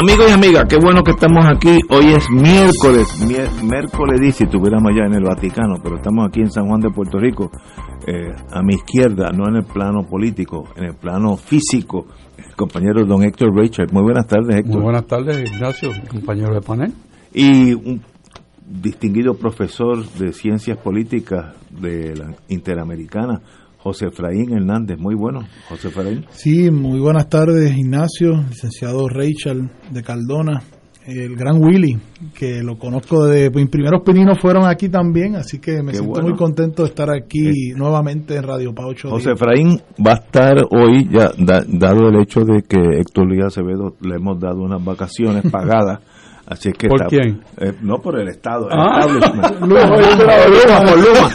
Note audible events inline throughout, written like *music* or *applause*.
Amigos y amigas, qué bueno que estamos aquí. Hoy es miércoles, miércoles dice, si estuviéramos allá en el Vaticano, pero estamos aquí en San Juan de Puerto Rico, eh, a mi izquierda, no en el plano político, en el plano físico, el compañero don Héctor Richard. Muy buenas tardes, Héctor. Muy buenas tardes, Ignacio, compañero de panel. Y un distinguido profesor de ciencias políticas de la Interamericana, José Efraín Hernández. Muy bueno, José Efraín. Sí, muy buenas tardes, Ignacio, licenciado Rachel de Caldona, el gran Willy, que lo conozco de mis primeros pininos fueron aquí también, así que me siento muy contento de estar aquí nuevamente en Radio Paucho. José Efraín va a estar hoy, ya dado el hecho de que Héctor Luis Acevedo le hemos dado unas vacaciones pagadas. *laughs* Así que ¿Por quién? Eh, no por el Estado. El ah, *laughs* Luma, *laughs* Luma,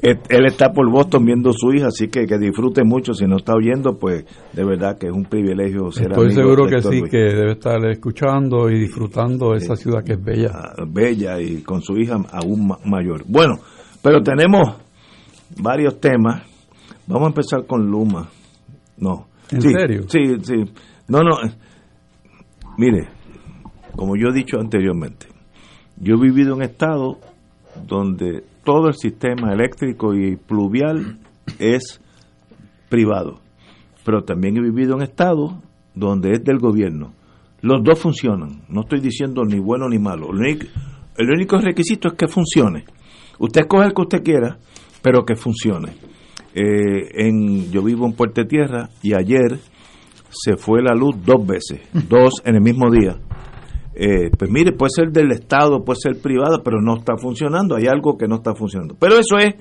*laughs* Él está por Boston viendo su hija, así que que disfrute mucho. Si no está oyendo, pues de verdad que es un privilegio ser Estoy seguro que sí, que debe estar escuchando y disfrutando esa ciudad que es bella. Ah, bella y con su hija aún mayor. Bueno, pero tenemos varios temas. Vamos a empezar con Luma. No. ¿En serio? Sí, sí. No, no. Mire, como yo he dicho anteriormente, yo he vivido en estado donde todo el sistema eléctrico y pluvial es privado, pero también he vivido en estado donde es del gobierno. Los dos funcionan, no estoy diciendo ni bueno ni malo, el único, requisito es que funcione. Usted escoge el que usted quiera, pero que funcione. Eh, yo vivo en Puerto Tierra y ayer se fue la luz dos veces, dos en el mismo día. Eh, pues mire, puede ser del Estado, puede ser privada, pero no está funcionando, hay algo que no está funcionando. Pero eso es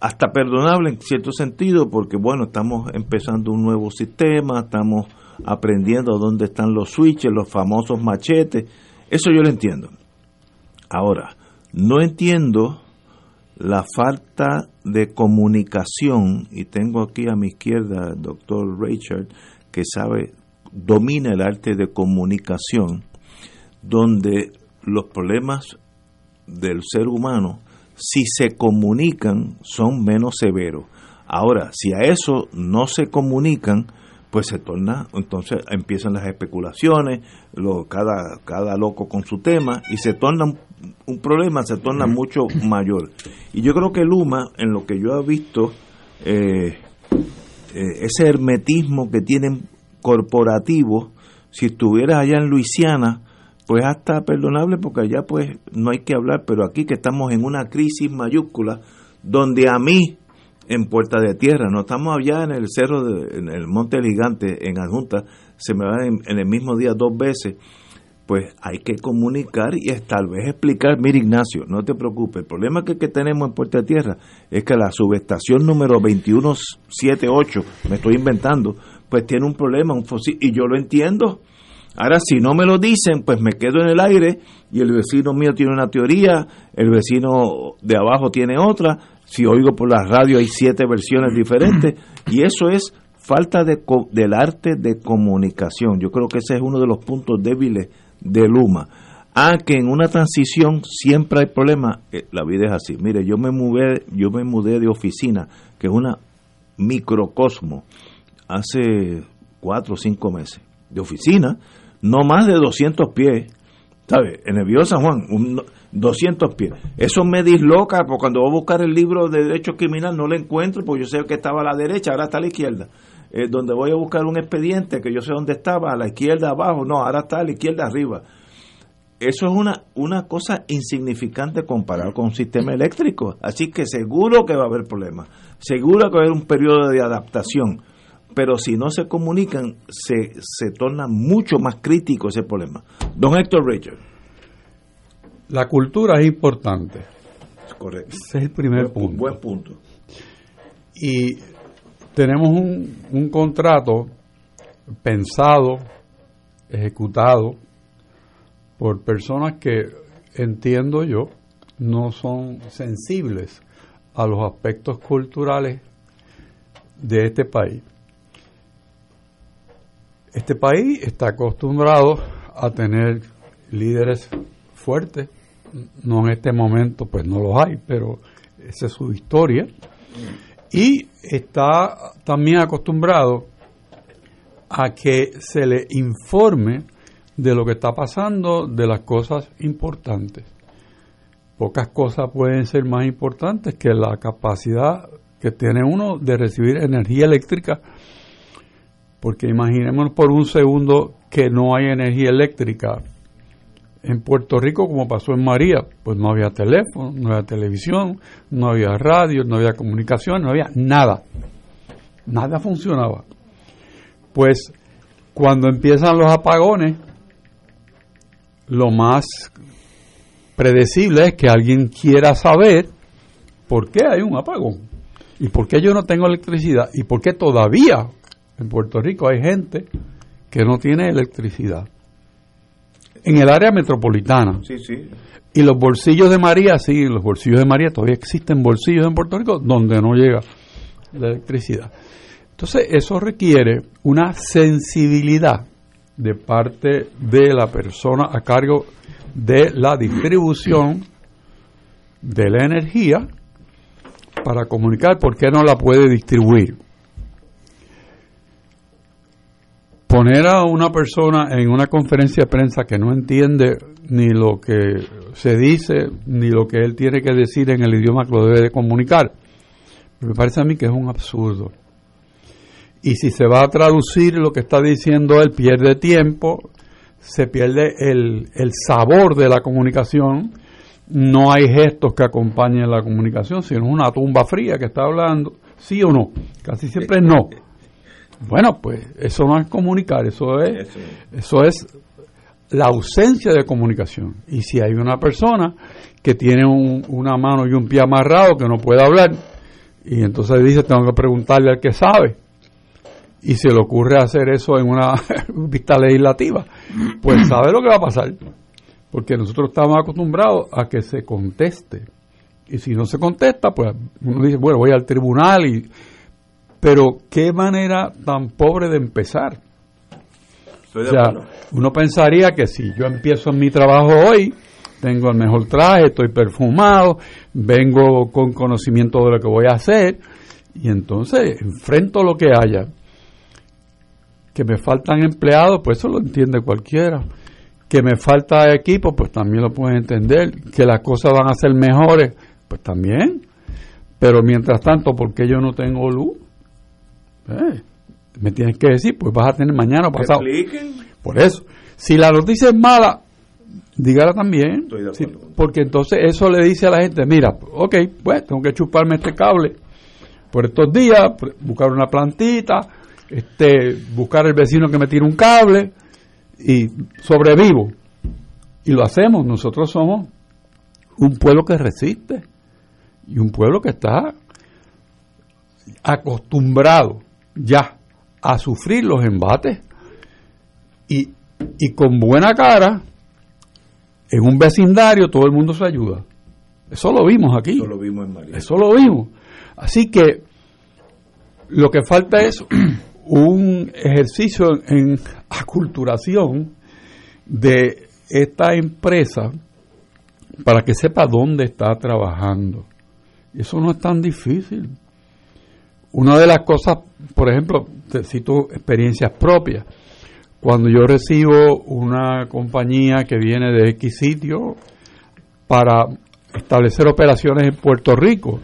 hasta perdonable en cierto sentido, porque bueno, estamos empezando un nuevo sistema, estamos aprendiendo dónde están los switches, los famosos machetes, eso yo lo entiendo. Ahora, no entiendo la falta de comunicación, y tengo aquí a mi izquierda al doctor Richard, que sabe, domina el arte de comunicación, donde los problemas del ser humano, si se comunican, son menos severos. Ahora, si a eso no se comunican, pues se torna, entonces empiezan las especulaciones, lo, cada, cada loco con su tema, y se torna un, problema, se torna mucho mayor. Y yo creo que Luma, en lo que yo he visto, eh, eh, ese hermetismo que tienen corporativos, si estuviera allá en Luisiana, pues hasta perdonable porque allá pues no hay que hablar, pero aquí que estamos en una crisis mayúscula, donde a mí en Puerta de Tierra, no estamos allá en el cerro, de, en el Monte Gigante, en Adjunta, se me va en, el mismo día dos veces, pues hay que comunicar y es, tal vez explicar, mira Ignacio, no te preocupes, el problema que, que tenemos en Puerta de Tierra es que la subestación número 2178, me estoy inventando, pues tiene un problema, un fósil, y yo lo entiendo. Ahora, si no me lo dicen, pues me quedo en el aire y el vecino mío tiene una teoría, el vecino de abajo tiene otra, si oigo por la radio hay siete versiones diferentes y eso es falta de, del arte de comunicación. Yo creo que ese es uno de los puntos débiles de Luma. Ah, que en una transición siempre hay problemas. Eh, la vida es así. Mire, yo me mudé, yo me mudé de oficina, que es una microcosmo, hace cuatro o cinco meses. De oficina, no más de 200 pies, ¿Sabes? En el San Juan, 200 pies. Eso me disloca, porque cuando voy a buscar el libro de Derecho Criminal no lo encuentro, porque yo sé que estaba a la derecha, ahora está a la izquierda. Eh, donde voy a buscar un expediente, que yo sé dónde estaba, a la izquierda abajo, no, ahora está a la izquierda arriba. Eso es una, una cosa insignificante comparado con un sistema eléctrico. Así que seguro que va a haber problemas. Seguro que va a haber un periodo de adaptación pero si no se comunican, se, se torna mucho más crítico ese problema. Don Héctor Richard. La cultura es importante. Correcto. Ese es el primer buen, punto. Buen punto. Y tenemos un, un contrato pensado, ejecutado por personas que entiendo yo no son sensibles a los aspectos culturales de este país. Este país está acostumbrado a tener líderes fuertes. No en este momento, pues no los hay, pero esa es su historia. Y está también acostumbrado a que se le informe de lo que está pasando, de las cosas importantes. Pocas cosas pueden ser más importantes que la capacidad que tiene uno de recibir energía eléctrica porque imaginemos por un segundo que no hay energía eléctrica. En Puerto Rico, como pasó en María, pues no había teléfono, no había televisión, no había radio, no había comunicación, no había nada. Nada funcionaba. Pues cuando empiezan los apagones, lo más predecible es que alguien quiera saber por qué hay un apagón y por qué yo no tengo electricidad y por qué todavía en Puerto Rico hay gente que no tiene electricidad. En el área metropolitana. Sí, sí. Y los bolsillos de María, sí, los bolsillos de María, todavía existen bolsillos en Puerto Rico donde no llega la electricidad. Entonces, eso requiere una sensibilidad de parte de la persona a cargo de la distribución de la energía para comunicar por qué no la puede distribuir. Poner a una persona en una conferencia de prensa que no entiende ni lo que se dice, ni lo que él tiene que decir en el idioma que lo debe de comunicar, me parece a mí que es un absurdo. Y si se va a traducir lo que está diciendo él, pierde tiempo, se pierde el, el sabor de la comunicación, no hay gestos que acompañen la comunicación, sino una tumba fría que está hablando, sí o no, casi siempre no. Bueno, pues eso no es comunicar, eso es, eso es la ausencia de comunicación. Y si hay una persona que tiene una mano y un pie amarrado que no puede hablar, y entonces dice, tengo que preguntarle al que sabe, y se le ocurre hacer eso en una *laughs* vista legislativa, pues sabe lo que va a pasar. Porque nosotros estamos acostumbrados a que se conteste. Y si no se contesta, pues uno dice, bueno, voy al tribunal y pero qué manera tan pobre de empezar. o sea, uno pensaría que si yo empiezo en mi trabajo hoy, tengo el mejor traje, estoy perfumado, vengo con conocimiento de lo que voy a hacer, y entonces enfrento lo que haya. Que me faltan empleados, pues eso lo entiende cualquiera. Que me falta equipo, pues también lo pueden entender. Que las cosas van a ser mejores, pues también. Pero mientras tanto, ¿por qué yo no tengo luz? Eh, me tienes que decir, pues vas a tener mañana o pasado. Por eso, si la noticia es mala, dígala también. porque entonces eso le dice a la gente, mira, ok, pues tengo que chuparme este cable por estos días, buscar una plantita, este, buscar el vecino que me tire un cable y sobrevivo. Y lo hacemos, nosotros somos un pueblo que resiste y un pueblo que está acostumbrado ya a sufrir los embates y, y con buena cara, en un vecindario todo el mundo se ayuda. Eso lo vimos aquí. Eso lo vimos en María. Eso lo vimos. Así que lo que falta es *clears throat* un ejercicio en aculturación de esta empresa para que sepa dónde está trabajando. Eso no es tan difícil. Una de las cosas, por ejemplo, te cito experiencias propias. cuando yo recibo una compañía que viene de X sitio para establecer operaciones en Puerto Rico,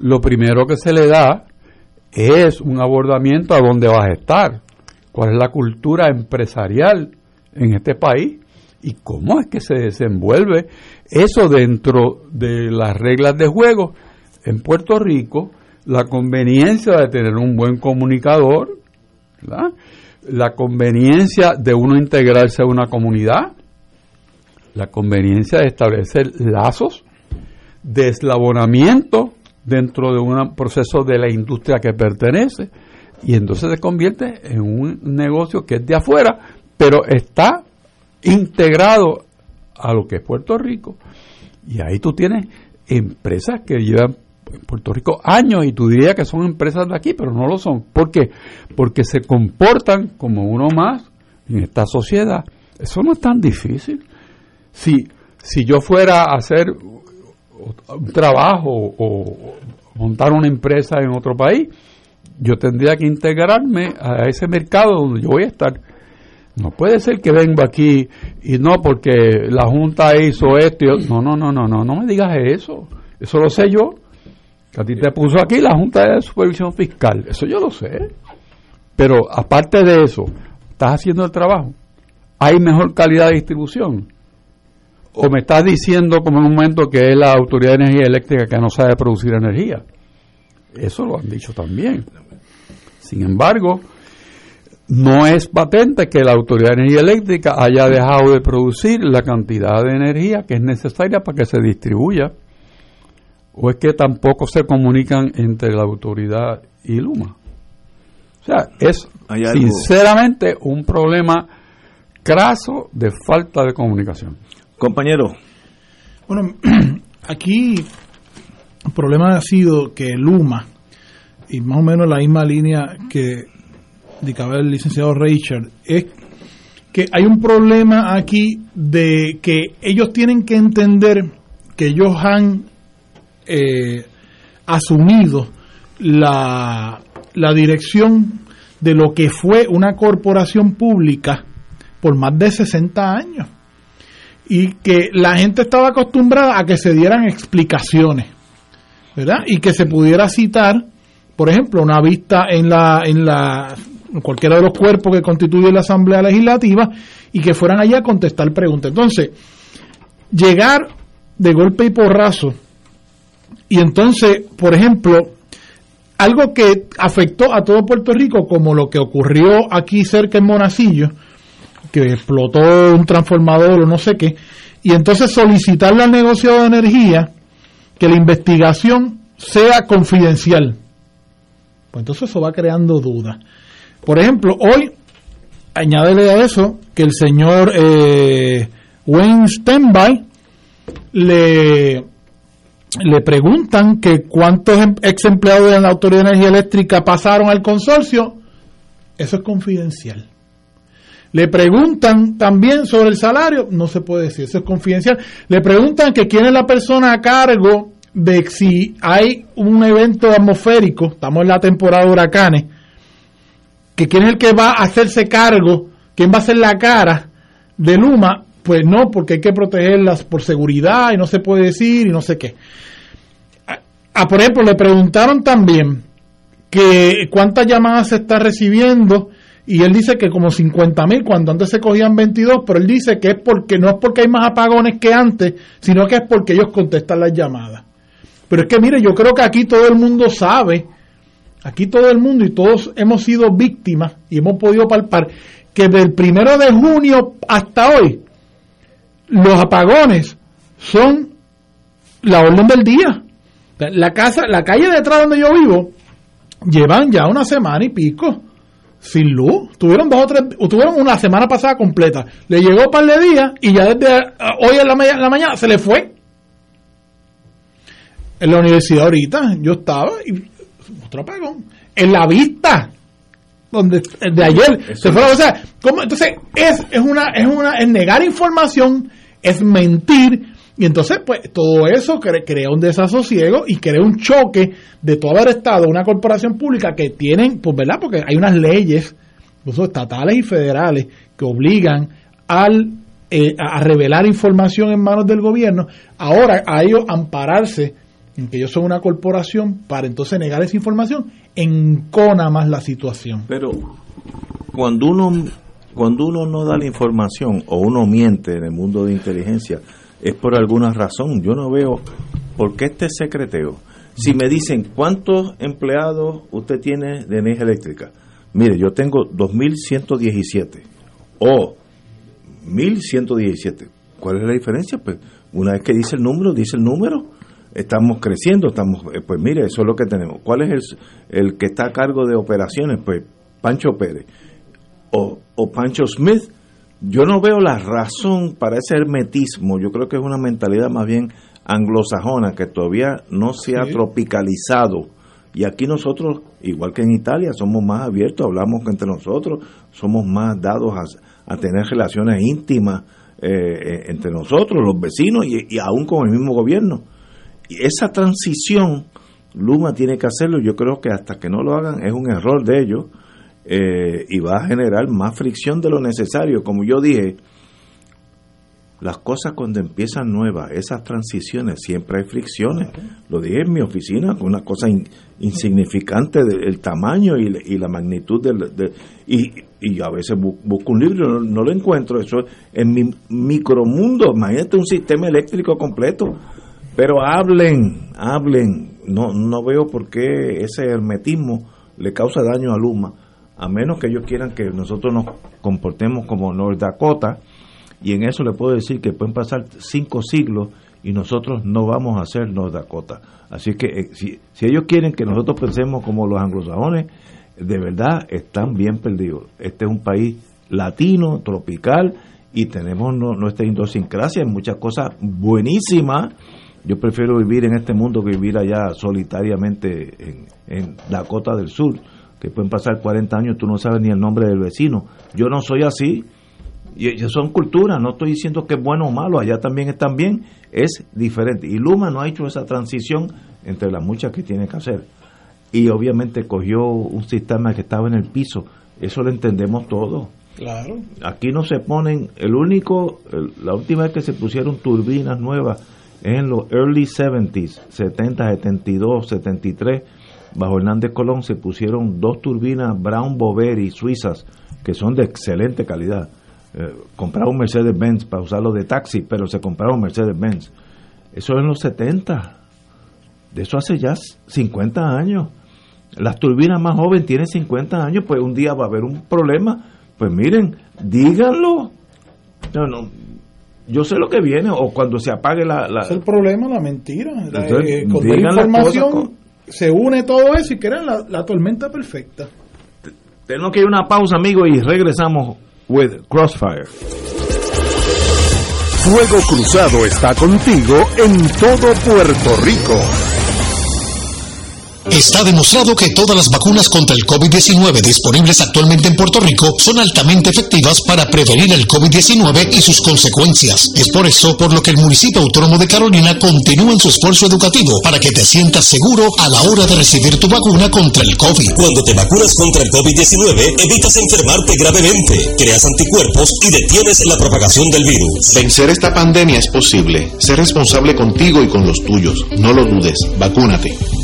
lo primero que se le da es un abordamiento a dónde vas a estar, cuál es la cultura empresarial en este país y cómo es que se desenvuelve eso dentro de las reglas de juego en Puerto Rico, la conveniencia de tener un buen comunicador, la conveniencia de uno integrarse a una comunidad, la conveniencia de establecer lazos de eslabonamiento dentro de un proceso de la industria que pertenece. Y entonces se convierte en un negocio que es de afuera, pero está integrado a lo que es Puerto Rico. Y ahí tú tienes empresas que llevan en Puerto Rico años y tú dirías que son empresas de aquí, pero no lo son. ¿Por qué? Porque se comportan como uno más en esta sociedad. Eso no es tan difícil. Si, si yo fuera a hacer un trabajo o montar una empresa en otro país, yo tendría que integrarme a ese mercado donde yo voy a estar. No puede ser que venga aquí y no porque la Junta hizo esto. Y no, no, no, no, no, no me digas eso. Eso lo sé yo. A ti te puso aquí la Junta de Supervisión Fiscal. Eso yo lo sé. Pero aparte de eso, ¿estás haciendo el trabajo? ¿Hay mejor calidad de distribución? ¿O me estás diciendo como en un momento que es la Autoridad de Energía Eléctrica que no sabe producir energía? Eso lo han dicho también. Sin embargo, no es patente que la Autoridad de Energía Eléctrica haya dejado de producir la cantidad de energía que es necesaria para que se distribuya. ¿O es que tampoco se comunican entre la autoridad y Luma? O sea, es sinceramente un problema craso de falta de comunicación. Compañero. Bueno, *clears throat* aquí el problema ha sido que Luma, y más o menos la misma línea que indicaba el licenciado Richard, es que hay un problema aquí de que ellos tienen que entender que ellos han eh, asumido la, la dirección de lo que fue una corporación pública por más de 60 años y que la gente estaba acostumbrada a que se dieran explicaciones, ¿verdad? Y que se pudiera citar, por ejemplo, una vista en la en la cualquiera de los cuerpos que constituye la Asamblea Legislativa y que fueran allá a contestar preguntas. Entonces, llegar de golpe y porrazo y entonces, por ejemplo, algo que afectó a todo Puerto Rico, como lo que ocurrió aquí cerca en Monacillo, que explotó un transformador o no sé qué, y entonces solicitarle al negocio de energía que la investigación sea confidencial. Pues entonces eso va creando dudas. Por ejemplo, hoy, añádele a eso que el señor eh, Wayne Stenby le le preguntan que cuántos em, ex empleados de la Autoridad de Energía Eléctrica pasaron al consorcio, eso es confidencial. Le preguntan también sobre el salario, no se puede decir, eso es confidencial. Le preguntan que quién es la persona a cargo de si hay un evento atmosférico, estamos en la temporada de huracanes, que quién es el que va a hacerse cargo, quién va a ser la cara de Luma, pues no, porque hay que protegerlas por seguridad y no se puede decir y no sé qué. A, por ejemplo, le preguntaron también que cuántas llamadas se está recibiendo y él dice que como 50 mil, cuando antes se cogían 22, pero él dice que es porque no es porque hay más apagones que antes, sino que es porque ellos contestan las llamadas. Pero es que mire, yo creo que aquí todo el mundo sabe, aquí todo el mundo y todos hemos sido víctimas y hemos podido palpar que del primero de junio hasta hoy los apagones son la orden del día. La casa, la calle detrás donde yo vivo, llevan ya una semana y pico sin luz. Tuvieron dos o tres, tuvieron una semana pasada completa. Le llegó un par de días y ya desde hoy en la, la mañana se le fue. En la universidad ahorita yo estaba y otro apagón. En la vista donde de ayer se fue, o sea, entonces es, es una es una es negar información es mentir. Y entonces, pues, todo eso crea un desasosiego y crea un choque de todo haber estado una corporación pública que tienen, pues, ¿verdad? Porque hay unas leyes estatales y federales, que obligan al, eh, a revelar información en manos del gobierno, ahora a ellos ampararse que ellos son una corporación para entonces negar esa información, encona más la situación. Pero cuando uno cuando uno no da la información o uno miente en el mundo de inteligencia es por alguna razón. Yo no veo por qué este secreteo. Si me dicen cuántos empleados usted tiene de energía eléctrica, mire, yo tengo 2.117 o 1.117. ¿Cuál es la diferencia? Pues una vez que dice el número, dice el número. Estamos creciendo, estamos, eh, pues mire, eso es lo que tenemos. ¿Cuál es el, el que está a cargo de operaciones? Pues Pancho Pérez o, o Pancho Smith. Yo no veo la razón para ese hermetismo. Yo creo que es una mentalidad más bien anglosajona que todavía no se ha tropicalizado. Y aquí nosotros, igual que en Italia, somos más abiertos, hablamos entre nosotros, somos más dados a, tener relaciones íntimas eh, eh, entre nosotros, los vecinos y, y, aún con el mismo gobierno. Y esa transición, Luma tiene que hacerlo, yo creo que hasta que no lo hagan es un error de ellos eh, y va a generar más fricción de lo necesario. Como yo dije, las cosas cuando empiezan nuevas, esas transiciones, siempre hay fricciones. Lo dije en mi oficina, con una cosa insignificante del tamaño y, la magnitud del... y, y, a veces busco un libro y no, lo encuentro. Eso en mi micromundo, imagínate un sistema eléctrico completo. Pero hablen, hablen. No, no veo por qué ese hermetismo le causa daño a Luma a menos que ellos quieran que nosotros nos comportemos como North Dakota, y en eso le puedo decir que pueden pasar cinco siglos y nosotros no vamos a ser North Dakota. Así que eh, si, ellos quieren que nosotros pensemos como los anglosajones, de verdad están bien perdidos. Este es un país latino, tropical, y tenemos nuestra idiosincrasia en muchas cosas buenísimas. Yo prefiero vivir en este mundo que vivir allá solitariamente en, en Dakota del Sur que pueden pasar 40 años, tú no sabes ni el nombre del vecino. Yo no soy así. Y son culturas, no estoy diciendo que es bueno o malo, allá también están bien, es diferente. Y Luma no ha hecho esa transición entre las muchas que tiene que hacer. Y obviamente cogió un sistema que estaba en el piso, eso lo entendemos todo. Claro. Aquí no se ponen, el único, la última vez que se pusieron turbinas nuevas en los early 70s, 70, 72, 73, bajo Hernández Colón se pusieron dos turbinas Brown Boveri suizas que son de excelente calidad. Eh, compraron Mercedes-Benz para usarlo de taxi, pero se compraron Mercedes-Benz. Eso en los 70. De eso hace ya 50 años. Las turbinas más jóvenes tienen 50 años, pues un día va a haber un problema. Pues miren, díganlo. No, no, yo sé lo que viene, o cuando se apague la... Es el problema, la mentira. Eh, con la información se une todo eso y crean la, tormenta perfecta. Tenemos que ir a una pausa, amigo y regresamos with Crossfire. Fuego Cruzado está contigo en todo Puerto Rico. Está demostrado que todas las vacunas contra el COVID-19 disponibles actualmente en Puerto Rico son altamente efectivas para prevenir el COVID-19 y sus consecuencias. Es por eso por lo que el municipio autónomo de Carolina continúa en su esfuerzo educativo para que te sientas seguro a la hora de recibir tu vacuna contra el COVID. Cuando te vacunas contra el COVID-19, evitas enfermarte gravemente, creas anticuerpos y detienes la propagación del virus. Vencer esta pandemia es posible. Sé responsable contigo y con los tuyos. No lo dudes. Vacúnate.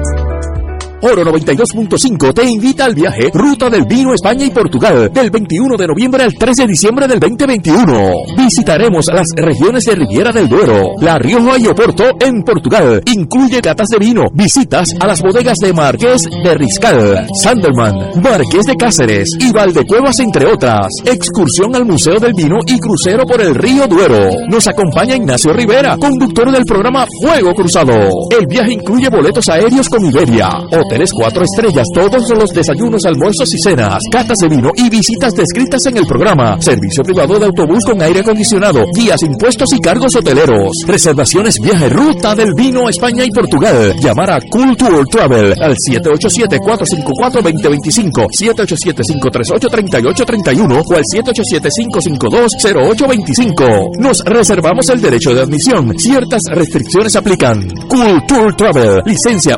Oro 92.5 te invita al viaje Ruta del Vino España y Portugal del 21 de noviembre al 3 de diciembre del 2021. Visitaremos las regiones de Riviera del Duero, La Rioja y Oporto en Portugal. Incluye catas de vino, visitas a las bodegas de Marqués de Riscal, Sanderman, Marqués de Cáceres y Valdecuevas entre otras. Excursión al Museo del Vino y crucero por el río Duero. Nos acompaña Ignacio Rivera, conductor del programa Fuego Cruzado. El viaje incluye boletos aéreos con Iberia, hoteles cuatro estrellas, todos los desayunos, almuerzos y cenas, catas de vino y visitas descritas en el programa. Servicio privado de autobús con aire acondicionado, guías, impuestos y cargos hoteleros. Reservaciones viaje ruta del vino España y Portugal. Llamar a Culture Travel al 787-454-2025, 787-538-3831 o al 787-552-0825. Nos reservamos el derecho de admisión. Ciertas restricciones aplican. Culture Travel, licencia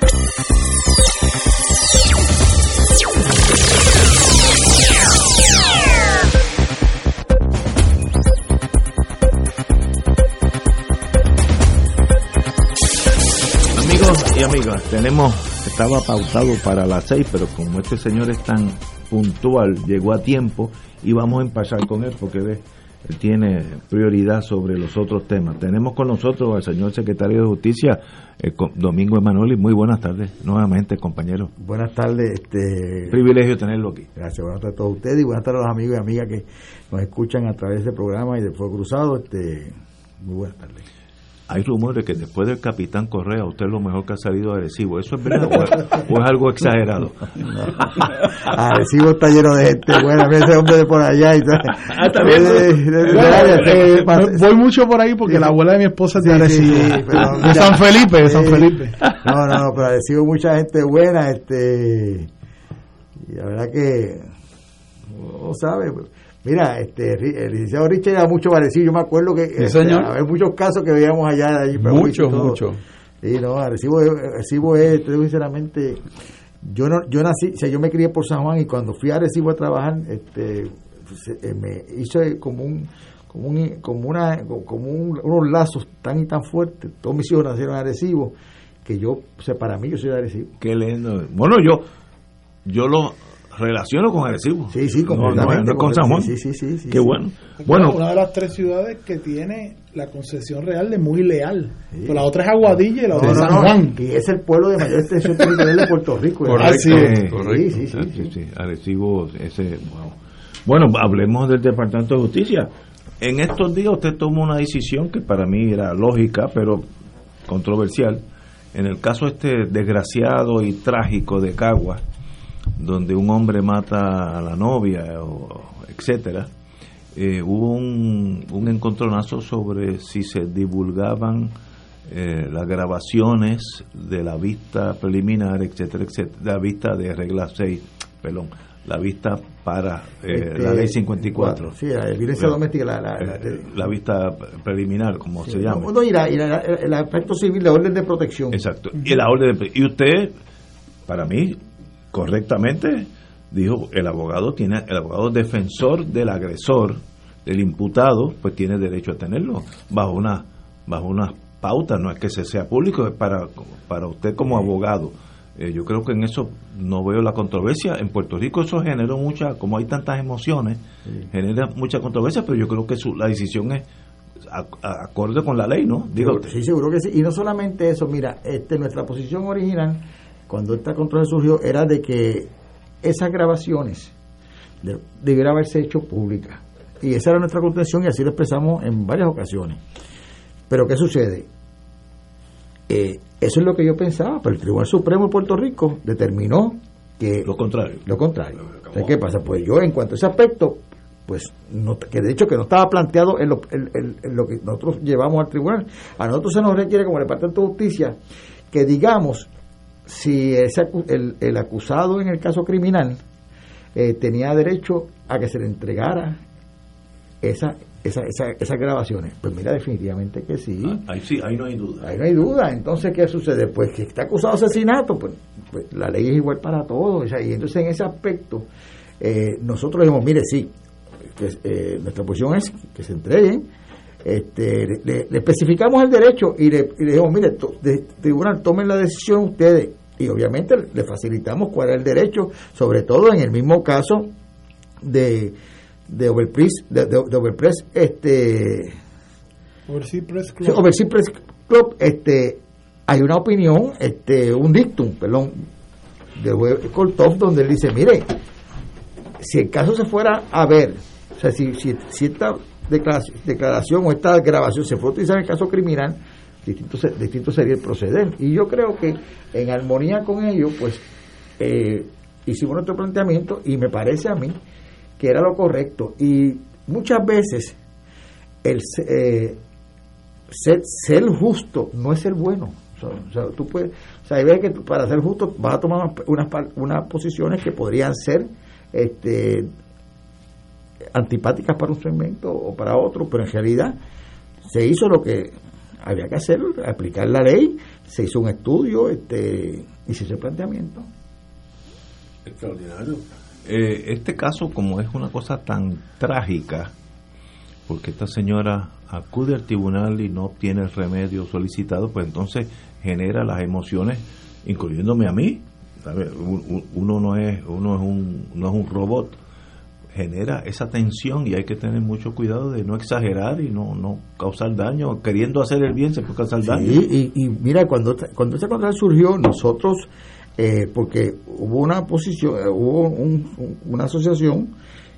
Y amigas, tenemos, estaba pautado para las seis, pero como este señor es tan puntual, llegó a tiempo y vamos a empezar con él porque ve, él tiene prioridad sobre los otros temas. Tenemos con nosotros al señor secretario de Justicia, eh, Domingo Emanuel, y muy buenas tardes nuevamente, compañero. Buenas tardes. Este, Privilegio tenerlo aquí. Gracias, buenas tardes a todos ustedes y buenas tardes a los amigos y amigas que nos escuchan a través del programa y del Fuego Cruzado. Este, muy buenas tardes hay rumores que después del Capitán Correa usted es lo mejor que ha salido de Arecibo. ¿Eso es verdad *laughs* o es, algo exagerado? Arecibo está lleno de gente bueno, ese hombre de por allá y ah, voy mucho por ahí porque la abuela de mi esposa es de Arecibo. de San Felipe, de San Felipe. No, no, no, pero Arecibo mucha gente buena. este Y la verdad que... No sabe... Mira, este, el licenciado Richard era mucho parecido. Yo me acuerdo que sí, había muchos casos que veíamos allá de allí. Mucho, mucho. Sí, no, Arecibo, Arecibo es, sinceramente, yo no, yo nací, o sea, yo me crié por San Juan y cuando fui a Arecibo a trabajar, este, eh, me hice como un, como un, como una, como unos lazos tan y tan fuertes. Todos mis hijos nacieron en Arecibo que yo, o sea, para mí yo soy de Arecibo. Qué lindo. Bueno, yo, yo lo relaciono con Arecibo. Sí, sí, con San Juan. Sí, sí, sí, Qué bueno. Bueno, una de las tres ciudades que tiene la concesión real de muy leal. Pues la otra es Aguadilla y la otra es San Juan. y es el pueblo de mayor extensión territorial de Puerto Rico. Correcto, Sí, sí, sí, Arecibo, ese. Bueno, hablemos del Departamento de Justicia. En estos días usted tomó una decisión que para mí era lógica, pero controversial. En el caso este desgraciado y trágico de Caguas, donde un hombre mata a la novia, o, etcétera, eh, hubo un, un, encontronazo sobre si se divulgaban eh, las grabaciones de la vista preliminar, etcétera, etcétera, la vista de regla 6, perdón, la vista para eh, la ley 54. Sí, la violencia doméstica, la, la, vista preliminar, como se llama. y, el aspecto civil, la orden de protección. Exacto. Y la orden de, y usted, para mí, correctamente dijo el abogado tiene el abogado defensor del agresor del imputado pues tiene derecho a tenerlo bajo una bajo unas pautas no es que se sea público es para para usted como abogado. Eh, yo creo que en eso no veo la controversia. En Puerto Rico eso generó mucha como hay tantas emociones genera mucha controversia pero yo creo que su, la decisión es acorde con la ley no digo sí seguro que sí. Y no solamente eso mira este nuestra posición original cuando esta controversia surgió era de que esas grabaciones debiera haberse hecho públicas. Y esa era nuestra contención y así lo expresamos en varias ocasiones. Pero ¿qué sucede? Eh, eso es lo que yo pensaba, pero el Tribunal Supremo de Puerto Rico determinó que... Lo contrario. Lo contrario. ¿Qué pasa? Pues yo en cuanto a ese aspecto, pues no, que de hecho que no estaba planteado en lo, en lo, que nosotros llevamos al tribunal. A nosotros se nos requiere como Departamento de Justicia que digamos si ese, el, el acusado en el caso criminal eh, tenía derecho a que se le entregara esa, esa, esa, esas grabaciones. Pues mira, definitivamente que sí. Ah, ahí sí, ahí no hay duda. Ahí no hay duda. Entonces, ¿qué sucede? Pues que está acusado de asesinato, pues, pues la ley es igual para todos. y entonces en ese aspecto, eh, nosotros dijimos, mire, sí, eh, nuestra posición es que se entreguen. Este, le, especificamos el derecho y le, dijimos, mire, tribunal, tomen la decisión ustedes y obviamente le facilitamos cuál es el derecho, sobre todo en el mismo caso de de Overpress, de, de, Overpress, este Overseas Press Club. Press Club, este hay una opinión, este un dictum, perdón, de Coltov donde él dice, mire, si el caso se fuera a ver, o sea, si, si, esta declaración, declaración o esta grabación se fuera a utilizar en el caso criminal, distinto, distinto sería el proceder. Y yo creo que en armonía con ello, pues eh, hicimos nuestro planteamiento y me parece a mí que era lo correcto. Y muchas veces el eh, ser, justo no es ser bueno. O sea, tú puedes, o que para ser justo vas a tomar unas, unas posiciones que podrían ser este, antipáticas para un segmento o para otro, pero en realidad se hizo lo que había que hacer, aplicar la ley, se hizo un estudio este, y se hizo el planteamiento. Extraordinario. Eh, este caso, como es una cosa tan trágica, porque esta señora acude al tribunal y no obtiene el remedio solicitado, pues entonces genera las emociones, incluyéndome a mí. Uno no es uno es un no es un robot genera esa tensión y hay que tener mucho cuidado de no exagerar y no, no causar daño. Queriendo hacer el bien se puede causar daño. Y, y, mira, cuando, cuando esta cosa surgió, nosotros, eh, porque hubo una posición, eh, hubo una asociación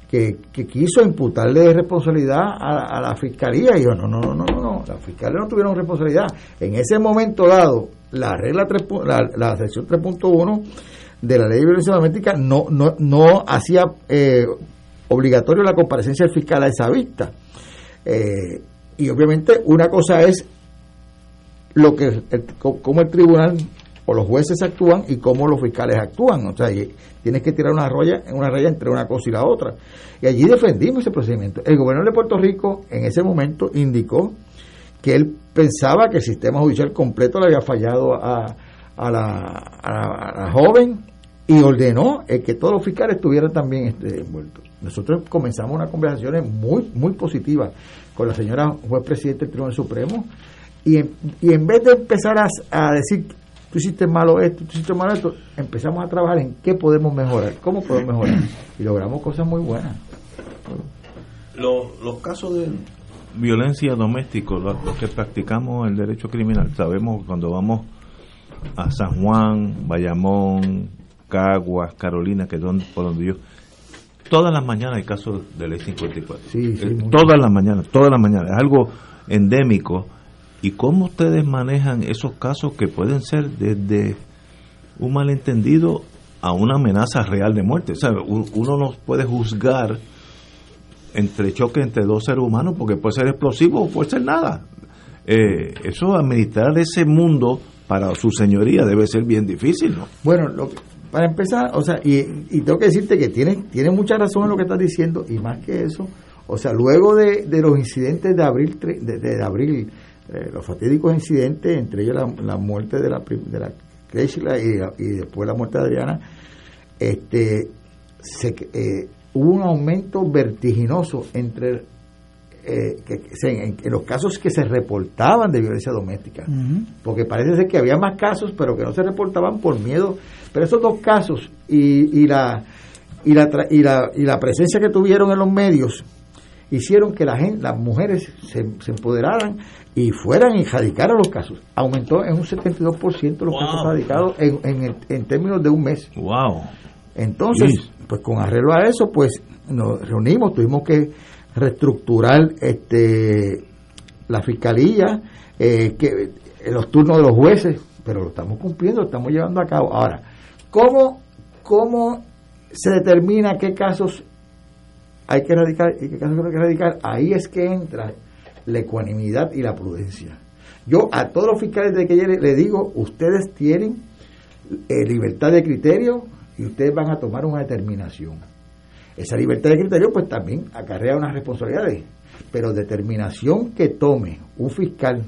que, que, quiso imputarle responsabilidad a, la fiscalía. Y yo, no, no, no, no, no, la fiscalía no tuvieron responsabilidad. En ese momento dado, la regla 3, la, la sección 3.1 de la ley de violencia doméstica no, no, no hacía eh, obligatorio la comparecencia del fiscal a esa vista. Eh, y obviamente una cosa es lo que el, cómo el tribunal o los jueces actúan y cómo los fiscales actúan. O sea, tienes que tirar una raya, una raya entre una cosa y la otra. Y allí defendimos ese procedimiento. El gobierno de Puerto Rico en ese momento indicó que él pensaba que el sistema judicial completo le había fallado a, a, la, a la joven y ordenó que todos los fiscales estuvieran también este, envueltos. Nosotros comenzamos unas conversaciones muy muy positivas con la señora juez presidente del Tribunal Supremo y en, y en vez de empezar a, decir tú hiciste malo esto, tú hiciste malo esto, empezamos a trabajar en qué podemos mejorar, cómo podemos mejorar y logramos cosas muy buenas. Los, los casos de violencia doméstica, los que practicamos el derecho criminal, sabemos cuando vamos a San Juan, Bayamón, Caguas, Carolina, que es por donde yo. Todas las mañanas hay casos de ley 54. Sí, sí, eh, todas las mañanas, todas las mañanas. Es algo endémico. ¿Y cómo ustedes manejan esos casos que pueden ser desde un malentendido a una amenaza real de muerte? Uno no puede juzgar entre choque entre dos seres humanos porque puede ser explosivo o puede ser nada. Eh, eso, administrar ese mundo para su señoría debe ser bien difícil, ¿no? Bueno, lo para empezar, o sea, y, tengo que decirte que tiene, tiene mucha razón en lo que estás diciendo, y más que eso, o sea, luego de, los incidentes de abril, de, abril eh, los fatídicos incidentes, entre ellos la, muerte de la, de la y, y, después la muerte de Adriana, este, se, eh, hubo un aumento vertiginoso entre eh, que, en, los casos que se reportaban de violencia doméstica, porque parece ser que había más casos, pero que no se reportaban por miedo pero esos dos casos y, y, la, y, la, y, la, y la presencia que tuvieron en los medios hicieron que la gente, las mujeres se, se empoderaran y fueran y radicaran los casos. Aumentó en un 72% los casos radicados en, en, en, términos de un mes. ¡Wow! Entonces, pues con arreglo a eso, pues nos reunimos, tuvimos que reestructurar este la fiscalía, eh, que los turnos de los jueces, pero lo estamos cumpliendo, lo estamos llevando a cabo. Ahora, ¿cómo, cómo se determina qué casos hay que erradicar y qué casos hay que erradicar? Ahí es que entra la ecuanimidad y la prudencia. Yo a todos los fiscales de que le digo, ustedes tienen eh, libertad de criterio y ustedes van a tomar una determinación. Esa libertad de criterio pues también acarrea unas responsabilidades, pero determinación que tome un fiscal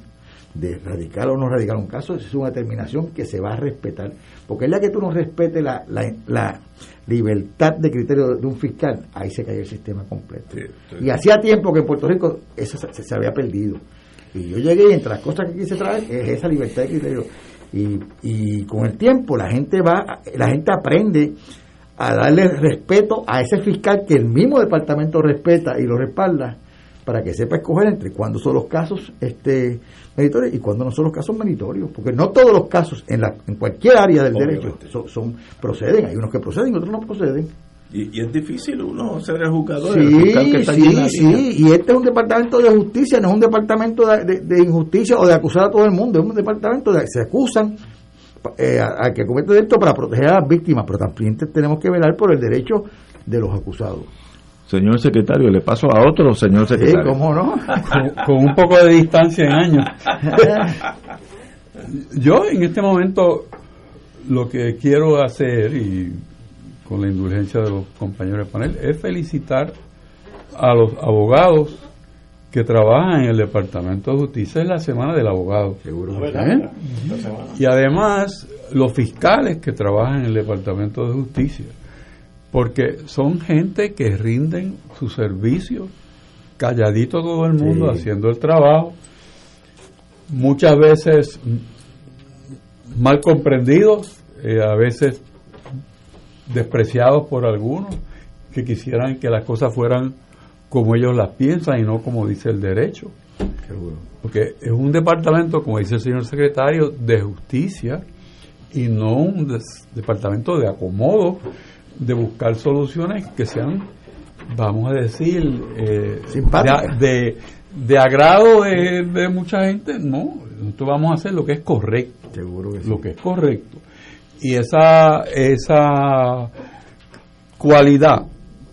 de radical o no radical un caso, es una determinación que se va a respetar. Porque es la que tú no respetes la, la, libertad de criterio de un fiscal, ahí se cae el sistema completo. y hacía tiempo que en Puerto Rico eso se, había perdido. Y yo llegué y entre las cosas que quise traer es esa libertad de criterio. Y, y con el tiempo la gente va, la gente aprende a darle respeto a ese fiscal que el mismo departamento respeta y lo respalda para que sepa escoger entre cuándo son los casos este meritorios y cuándo no son los casos meritorios, porque no todos los casos en, la, en cualquier área del derecho son, proceden, hay unos que proceden y otros no proceden. Y, es difícil uno ser el juzgador. Sí, sí, sí, y este es un departamento de justicia, no es un departamento de, injusticia o de acusar a todo el mundo, es un departamento de se acusan eh, a, que comete delito para proteger a las víctimas, pero también tenemos que velar por el derecho de los acusados. Señor secretario, le paso a otro señor secretario. ¿cómo no? con, un poco de distancia en años. Yo en este momento lo que quiero hacer, y con la indulgencia de los compañeros de panel, es felicitar a los abogados que trabajan en el Departamento de Justicia en la Semana del Abogado. Seguro. ¿Eh? Y además los fiscales que trabajan en el Departamento de Justicia porque son gente que rinden su servicio, calladito todo el mundo, haciendo el trabajo, muchas veces mal comprendidos, eh, a veces despreciados por algunos, que quisieran que las cosas fueran como ellos las piensan y no como dice el derecho. Porque es un departamento, como dice el señor secretario, de justicia y no un departamento de acomodo de buscar soluciones que sean, vamos a decir, eh, de, de, agrado de, mucha gente. No, nosotros vamos a hacer lo que es correcto. Seguro que Lo que es correcto. Y esa, esa cualidad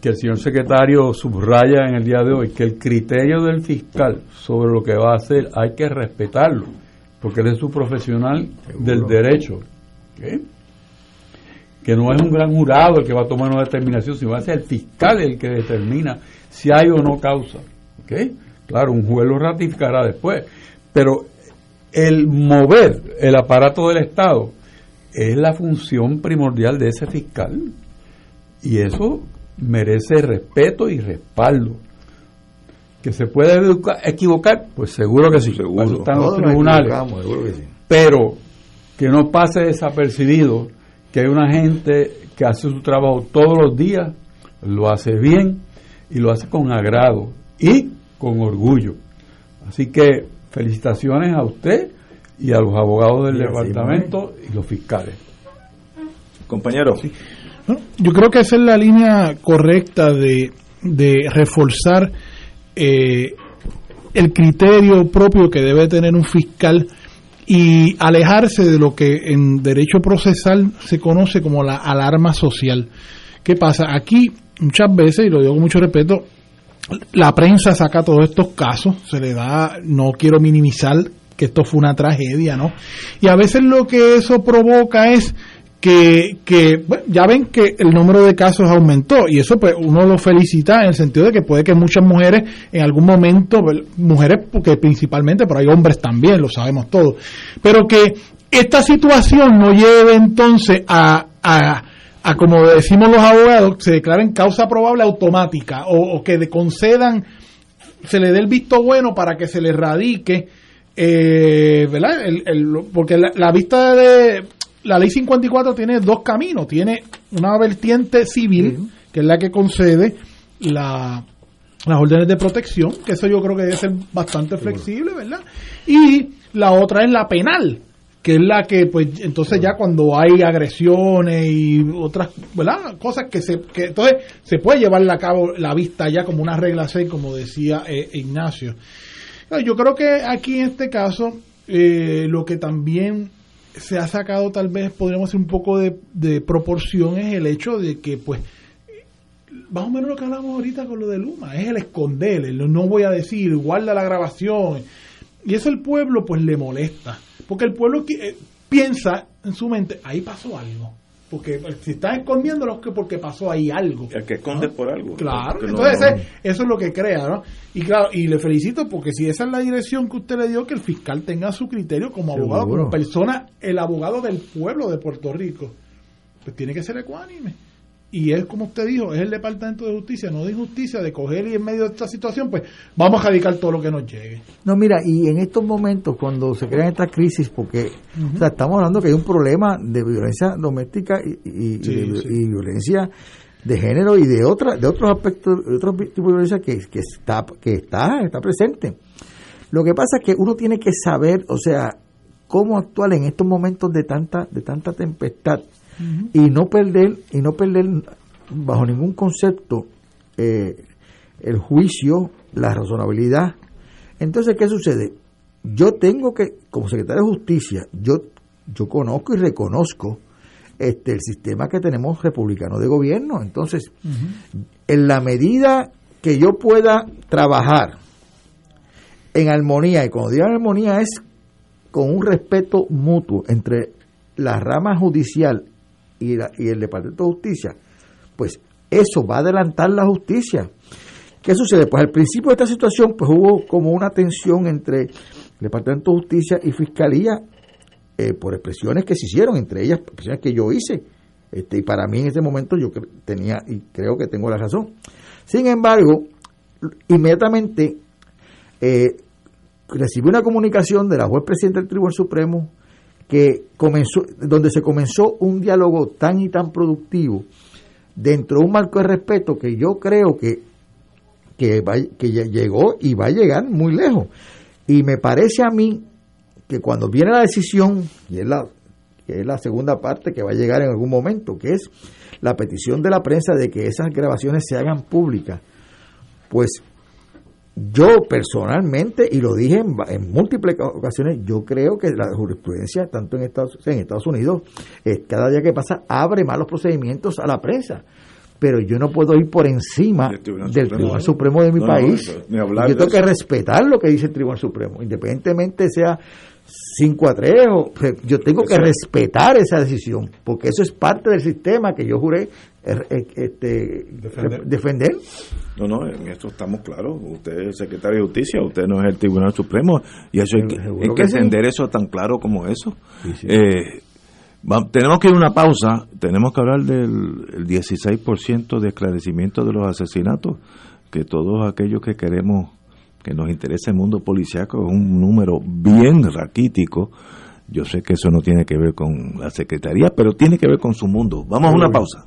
que el señor secretario subraya en el día de hoy, que el criterio del fiscal sobre lo que va a hacer hay que respetarlo, porque él es su profesional del derecho que no es un gran jurado el que va a tomar una determinación, sino va a ser el fiscal el que determina si hay o no causa. ¿okay? Claro, un juez lo ratificará después, pero el mover el aparato del Estado es la función primordial de ese fiscal y eso merece respeto y respaldo. ¿Que se puede equivocar? Pues seguro que sí. Seguro. Están los tribunales. Pero que no pase desapercibido que hay una gente que hace su trabajo todos los días, lo hace bien y lo hace con agrado y con orgullo. Así que felicitaciones a usted y a los abogados del departamento y los fiscales. Compañero. Yo creo que esa es la línea correcta de, de reforzar eh, el criterio propio que debe tener un fiscal y alejarse de lo que en derecho procesal se conoce como la alarma social. ¿Qué pasa? Aquí muchas veces, y lo digo con mucho respeto, la prensa saca todos estos casos, se le da, no quiero minimizar que esto fue una tragedia, ¿no? Y a veces lo que eso provoca es que, que ya ven que el número de casos aumentó y eso pues uno lo felicita en el sentido de que puede que muchas mujeres en algún momento, mujeres porque principalmente, pero hay hombres también, lo sabemos todos, pero que esta situación no lleve entonces a, a, a como decimos los abogados, se declaren causa probable automática o, que concedan, se le dé el visto bueno para que se le radique eh, ¿verdad? El, porque la, vista de la ley 54 tiene dos caminos. Tiene una vertiente civil, que es la que concede la, las órdenes de protección, que eso yo creo que debe ser bastante flexible, ¿verdad? Y la otra es la penal, que es la que pues entonces ya cuando hay agresiones y otras ¿verdad? cosas que se que entonces se puede llevar a cabo la vista ya como una regla 6 como decía eh, Ignacio yo creo que aquí en este caso eh, lo que también se ha sacado tal vez podríamos hacer un poco de, de proporción es el hecho de que pues más o menos lo que hablamos ahorita con lo de Luma, es el esconder, el no voy a decir, guarda la grabación. Y eso el pueblo pues le molesta, porque el pueblo eh, piensa en su mente, ahí pasó algo. Porque si estás escondiéndolo es que porque pasó ahí algo. El que esconde por algo. Claro, entonces eso es lo que crea, ¿no? Y claro, y le felicito porque si esa es la dirección que usted le dio, que el fiscal tenga su criterio como abogado, como persona, el abogado del pueblo de Puerto Rico, pues tiene que ser ecuánime y es como usted dijo, es el Departamento de Justicia, no de Justicia, de coger y en medio de esta situación, pues vamos a radicar todo lo que nos llegue. No, mira, y en estos momentos, cuando se crean estas crisis, porque o sea, estamos hablando que hay un problema de violencia doméstica y, violencia de género y de otra, de otros aspectos, de otros tipos de violencia que, que está, que está, está presente. Lo que pasa es que uno tiene que saber, o sea, cómo actuar en estos momentos de tanta, de tanta tempestad y no perder y no perder bajo ningún concepto eh, el juicio, la razonabilidad. Entonces, ¿qué sucede? Yo tengo que, como secretario de Justicia, yo, yo conozco y reconozco este, el sistema que tenemos republicano de gobierno. Entonces, en la medida que yo pueda trabajar en armonía, y cuando digo armonía es con un respeto mutuo entre la rama judicial y, el Departamento de Justicia, pues eso va a adelantar la justicia. ¿Qué sucede? Pues al principio de esta situación pues hubo como una tensión entre el Departamento de Justicia y Fiscalía eh, por expresiones que se hicieron, entre ellas expresiones que yo hice. Este, y para mí en ese momento yo tenía y creo que tengo la razón. Sin embargo, inmediatamente eh, recibí una comunicación de la juez presidenta del Tribunal Supremo, que comenzó, donde se comenzó un diálogo tan y tan productivo dentro de un marco de respeto que yo creo que, que, que llegó y va a llegar muy lejos. Y me parece a mí que cuando viene la decisión, y es la, que es la segunda parte que va a llegar en algún momento, que es la petición de la prensa de que esas grabaciones se hagan públicas, pues yo personalmente, y lo dije en, múltiples ocasiones, yo creo que la jurisprudencia, tanto en Estados, en Estados Unidos, cada día que pasa abre más los procedimientos a la prensa. Pero yo no puedo ir por encima del Tribunal, Supremo, de mi país. yo tengo que respetar lo que dice el Tribunal Supremo, independientemente sea 5 a 3, pues, yo tengo que respetar esa decisión, porque eso es parte del sistema que yo juré eh, eh, este, defender. No, no, en esto estamos claros. Usted es secretario de Justicia, usted no es el Tribunal Supremo, y eso hay que, hay que entender eso tan claro como eso. Eh, tenemos que ir a una pausa, tenemos que hablar del 16% de esclarecimiento de los asesinatos, que todos aquellos que queremos que nos interesa el mundo policiaco es un número bien raquítico. Yo sé que eso no tiene que ver con la Secretaría, pero tiene que ver con su mundo. Vamos a una pausa.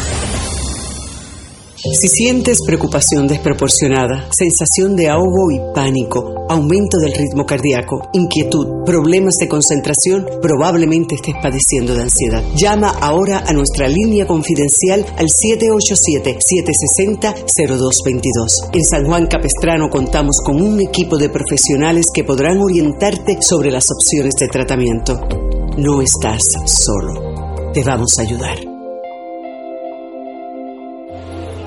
Si sientes preocupación desproporcionada, sensación de ahogo y pánico, aumento del ritmo cardíaco, inquietud, problemas de concentración, probablemente estés padeciendo de ansiedad. Llama ahora a nuestra línea confidencial al 787-760-0222. En San Juan Capestrano contamos con un equipo de profesionales que podrán orientarte sobre las opciones de tratamiento. No estás solo. Te vamos a ayudar.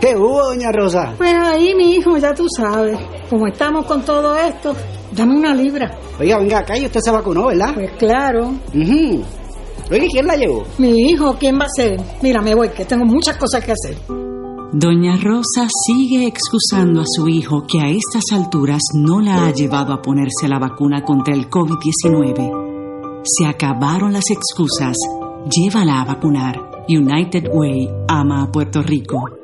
¿Qué hubo, doña Rosa? Pues ahí, mi hijo, ya tú sabes. Como estamos con todo esto, dame una libra. Oiga, venga acá y usted se vacunó, ¿verdad? Pues claro. Oiga, ¿quién la llevó? Mi hijo, ¿quién va a ser? Mira, me voy, que tengo muchas cosas que hacer. Doña Rosa sigue excusando a su hijo que a estas alturas no la ha llevado a ponerse la vacuna contra el COVID-19. Se acabaron las excusas. Llévala a vacunar. United Way ama a Puerto Rico.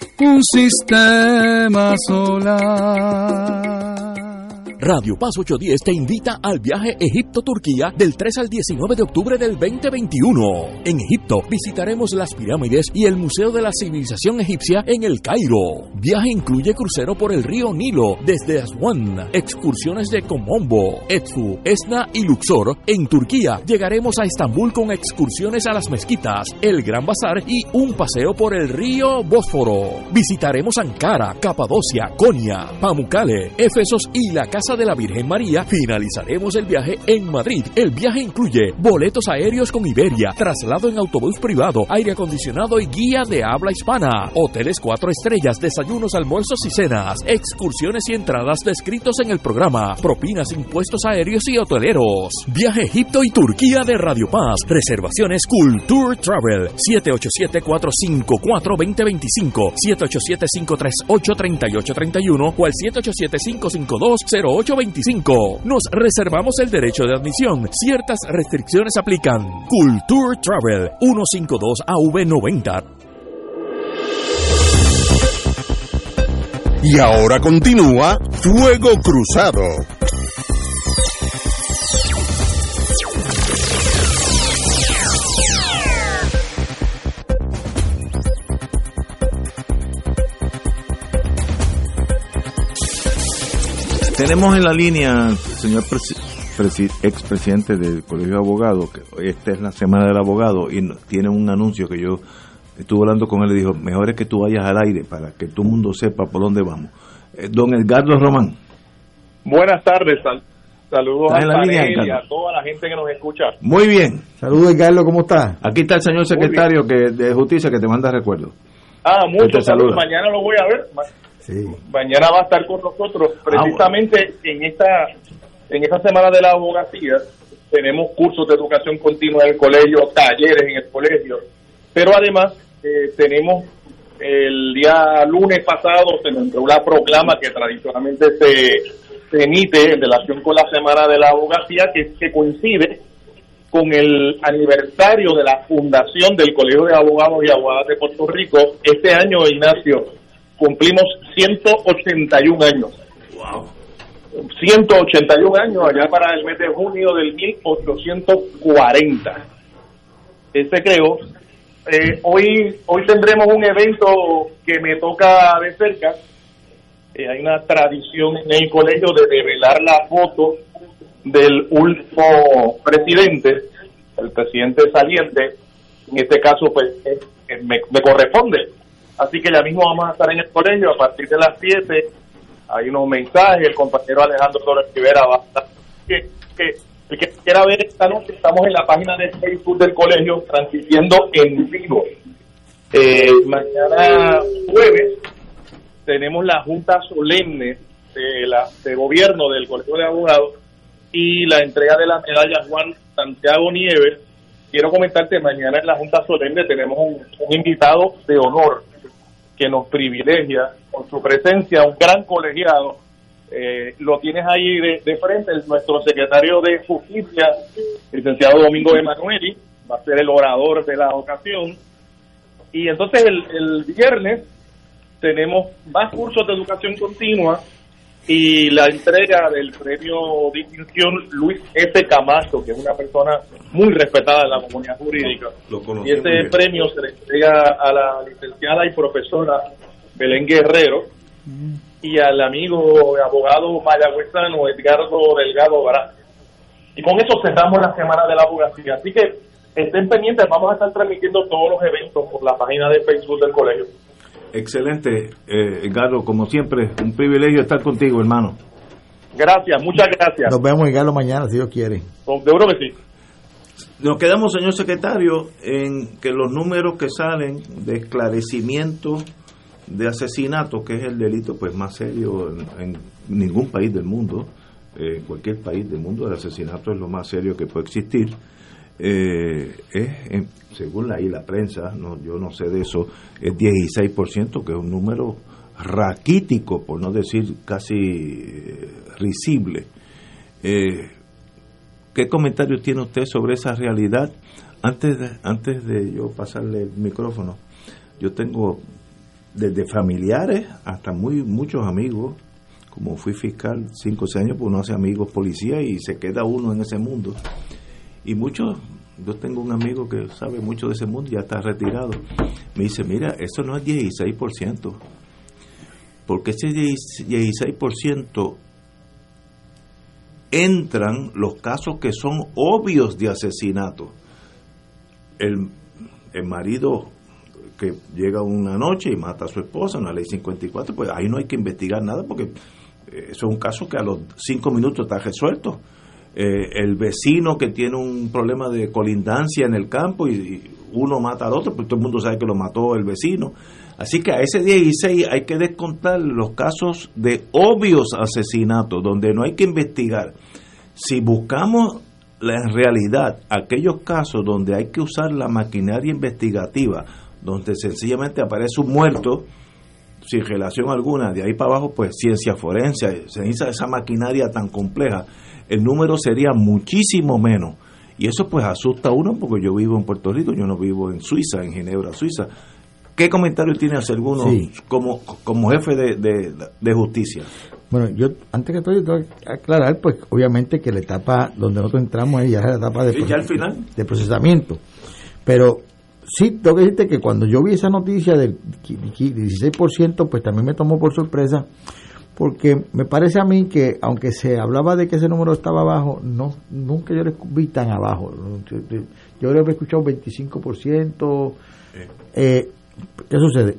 un sistema solar. Radio Paz 810 te invita al viaje Egipto-Turquía del 3 al 19 de octubre del 2021. En Egipto visitaremos las pirámides y el Museo de la Civilización Egipcia en el Cairo. Viaje incluye crucero por el río Nilo desde Aswan, excursiones de Komombo, Edfu, Esna y Luxor. En Turquía llegaremos a Estambul con excursiones a las mezquitas, el Gran Bazar y un paseo por el río Bósforo. Visitaremos Ankara, Capadocia, Konya, Pamukkale, Efesos y la Casa de la Virgen María, finalizaremos el viaje en Madrid. El viaje incluye boletos aéreos con Iberia, traslado en autobús privado, aire acondicionado y guía de habla hispana, hoteles cuatro estrellas, desayunos, almuerzos y cenas, excursiones y entradas descritos en el programa, propinas, impuestos aéreos y hoteleros. Viaje Egipto y Turquía de Radio Paz. Reservaciones Culture Travel 787-454-2025, 787-538-3831 o al 787-552-08 825. Nos reservamos el derecho de admisión. Ciertas restricciones aplican. Culture Travel 152 AV90. Y ahora continúa Fuego Cruzado. Tenemos en la línea, señor expresidente del Colegio de Abogados, que esta es la semana del abogado y tiene un anuncio que yo estuve hablando con él y dijo, mejor es que tú vayas al aire para que todo el mundo sepa por dónde vamos. Eh, don Edgardo Román. Buenas tardes, saludos a, y a toda la gente que nos escucha. Muy bien. Saludos Edgardo, ¿cómo está? Aquí está el señor secretario que de Justicia que te manda recuerdo. Ah, muchos saludos. Mañana lo voy a ver. Mañana va a estar con nosotros ah, precisamente en esta en esta semana de la abogacía. Tenemos cursos de educación continua en el colegio, talleres en el colegio, pero además eh, tenemos el día lunes pasado se nos entró la proclama que tradicionalmente se, emite en relación con la semana de la abogacía que, que coincide con el aniversario de la fundación del Colegio de Abogados y Abogadas de Puerto Rico. Este año, Ignacio, cumplimos 181 años. Wow. 181 años allá para el mes de junio del 1840. Este creo. Eh, hoy, hoy tendremos un evento que me toca de cerca. Eh, hay una tradición en el colegio de revelar la foto del último presidente, el presidente saliente. En este caso, pues me corresponde Así que ya mismo vamos a estar en el colegio a partir de las 7. Hay unos mensajes, el compañero Alejandro Torres Rivera va a estar. Que, que, que quiera ver esta noche, estamos en la página de Facebook del colegio transmitiendo en vivo. Eh, mañana jueves tenemos la junta solemne de, la, de gobierno del Colegio de Abogados y la entrega de la medalla Juan Santiago Nieves. Quiero comentarte, mañana en la Junta Solemne tenemos un invitado de honor, que nos privilegia con su presencia, un gran colegiado. Eh, lo tienes ahí de, frente, nuestro secretario de Justicia, licenciado Domingo Emanueli, va a ser el orador de la ocasión. Y entonces el, el viernes tenemos más cursos de educación continua y la entrega del premio distinción Luis S. Camacho, que es una persona muy respetada en la comunidad jurídica. y ese premio se le entrega a la licenciada y profesora Belén Guerrero y al amigo abogado mayagüezano Edgardo Delgado Bará. Y con eso cerramos la semana de la abogacía. Así que estén pendientes, vamos a estar transmitiendo todos los eventos por la página de Facebook del colegio. Excelente, eh, Edgardo, como siempre, un privilegio estar contigo, hermano. Gracias, muchas gracias. Nos vemos, Edgardo, mañana, si Dios quiere. Seguro que sí. Nos quedamos, señor secretario, en que los números que salen de esclarecimiento de asesinato, que es el delito pues más serio en, ningún país del mundo, eh, en cualquier país del mundo, el asesinato es lo más serio que puede existir. Eh, es, según la, la prensa, no, yo no sé de eso, es 16%, que es un número raquítico, por no decir casi eh, risible. ¿Qué comentarios tiene usted sobre esa realidad? Antes de, antes de yo pasarle el micrófono, yo tengo desde familiares hasta muy muchos amigos. Como fui fiscal cinco o seis años, pues uno hace amigos policías y se queda uno en ese mundo. Y muchos, yo tengo un amigo que sabe mucho de ese mundo, ya está retirado. Me dice, mira, eso no es 16%, porque ese 16% entran los casos que son obvios de asesinato. El, el marido que llega una noche y mata a su esposa, una ley 54, pues ahí no hay que investigar nada porque eh, eso es un caso que a los cinco minutos está resuelto. Eh, el vecino que tiene un problema de colindancia en el campo y, uno mata al otro, pues todo el mundo sabe que lo mató el vecino. Así que a ese 16 hay que descontar los casos de obvios asesinatos, donde no hay que investigar. Si buscamos la realidad, aquellos casos donde hay que usar la maquinaria investigativa, donde sencillamente aparece un muerto sin relación alguna, de ahí para abajo, pues ciencia forense, se necesita esa maquinaria tan compleja, el número sería muchísimo menos. Y eso pues asusta a uno porque yo vivo en Puerto Rico, yo no vivo en Suiza, en Ginebra, Suiza. ¿Qué comentario tiene hacer alguno como, como jefe de, justicia? Bueno, yo antes que todo, tengo que aclarar, pues obviamente que la etapa donde nosotros entramos ahí ya es la etapa de, de procesamiento. Pero sí, tengo que decirte que cuando yo vi esa noticia del 16%, pues también me tomó por sorpresa, porque me parece a mí que, aunque se hablaba de que ese número estaba abajo, no nunca yo lo vi tan abajo. Yo, que he escuchado 25%. Eh, ¿Qué sucede?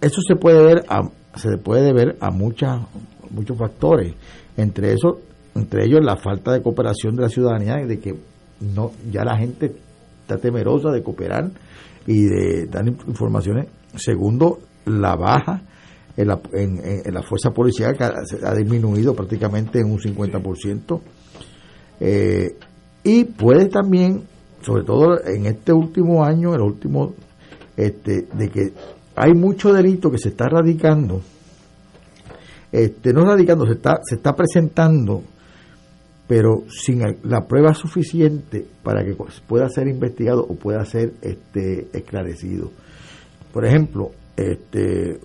Eso se puede ver a, se puede ver a muchas, muchos factores, entre eso, entre ellos la falta de cooperación de la ciudadanía, de que no ya la gente está temerosa de cooperar y de dar informaciones. Segundo, la baja en la, en, la fuerza policial que ha, disminuido prácticamente en un 50%. Eh, y puede también, sobre todo en este último año, el último, este, de que hay mucho delito que se está radicando, este, no radicando, se está, se está presentando pero sin la prueba suficiente para que pueda ser investigado o pueda ser este, esclarecido. Por ejemplo, este,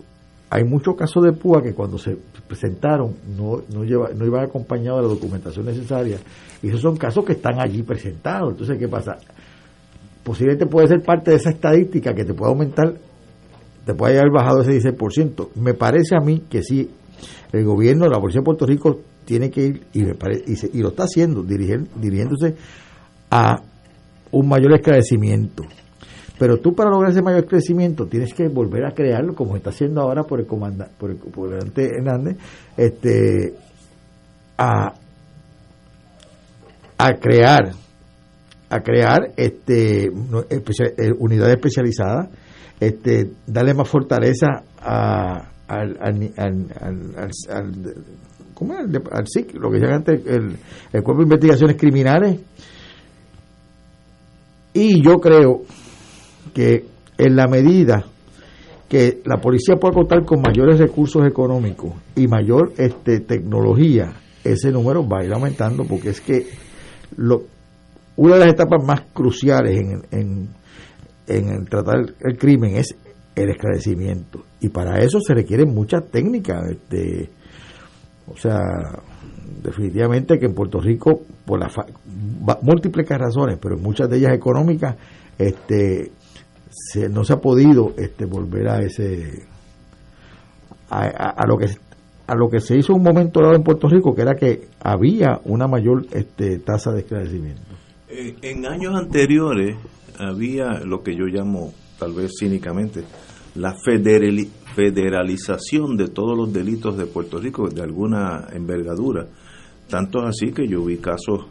hay muchos casos de púa que cuando se presentaron no, no, lleva, no iban acompañados de la documentación necesaria y esos son casos que están allí presentados. Entonces, ¿qué pasa? Posiblemente puede ser parte de esa estadística que te puede aumentar, te puede haber bajado ese 16%. Me parece a mí que sí, el gobierno, la Policía de Puerto Rico tiene que ir, y, y, lo está haciendo, dirigiéndose a un mayor esclarecimiento. Pero tú para lograr ese mayor crecimiento tienes que volver a crearlo como está haciendo ahora por el comandante, por el comandante Hernández, este, a, a crear, a crear este eh, unidades especializadas, este, darle más fortaleza a, al, al, ¿cómo es? al SIC, lo que se llama antes el, el Cuerpo de Investigaciones Criminales. Y yo creo que en la medida que la policía pueda contar con mayores recursos económicos y mayor este, tecnología, ese número va a ir aumentando porque es que lo, una de las etapas más cruciales en, en, en tratar el crimen es el esclarecimiento. Y para eso se requieren muchas técnicas este, o sea, definitivamente que en Puerto Rico, por las múltiples razones, pero muchas de ellas económicas, este, no se ha podido este, volver a ese a, lo que a lo que se hizo un momento dado en Puerto Rico, que era que había una mayor este, tasa de esclarecimiento. Eh, en años anteriores había lo que yo llamo, tal vez cínicamente, la federalización de todos los delitos de Puerto Rico de alguna envergadura. Tanto así que yo vi casos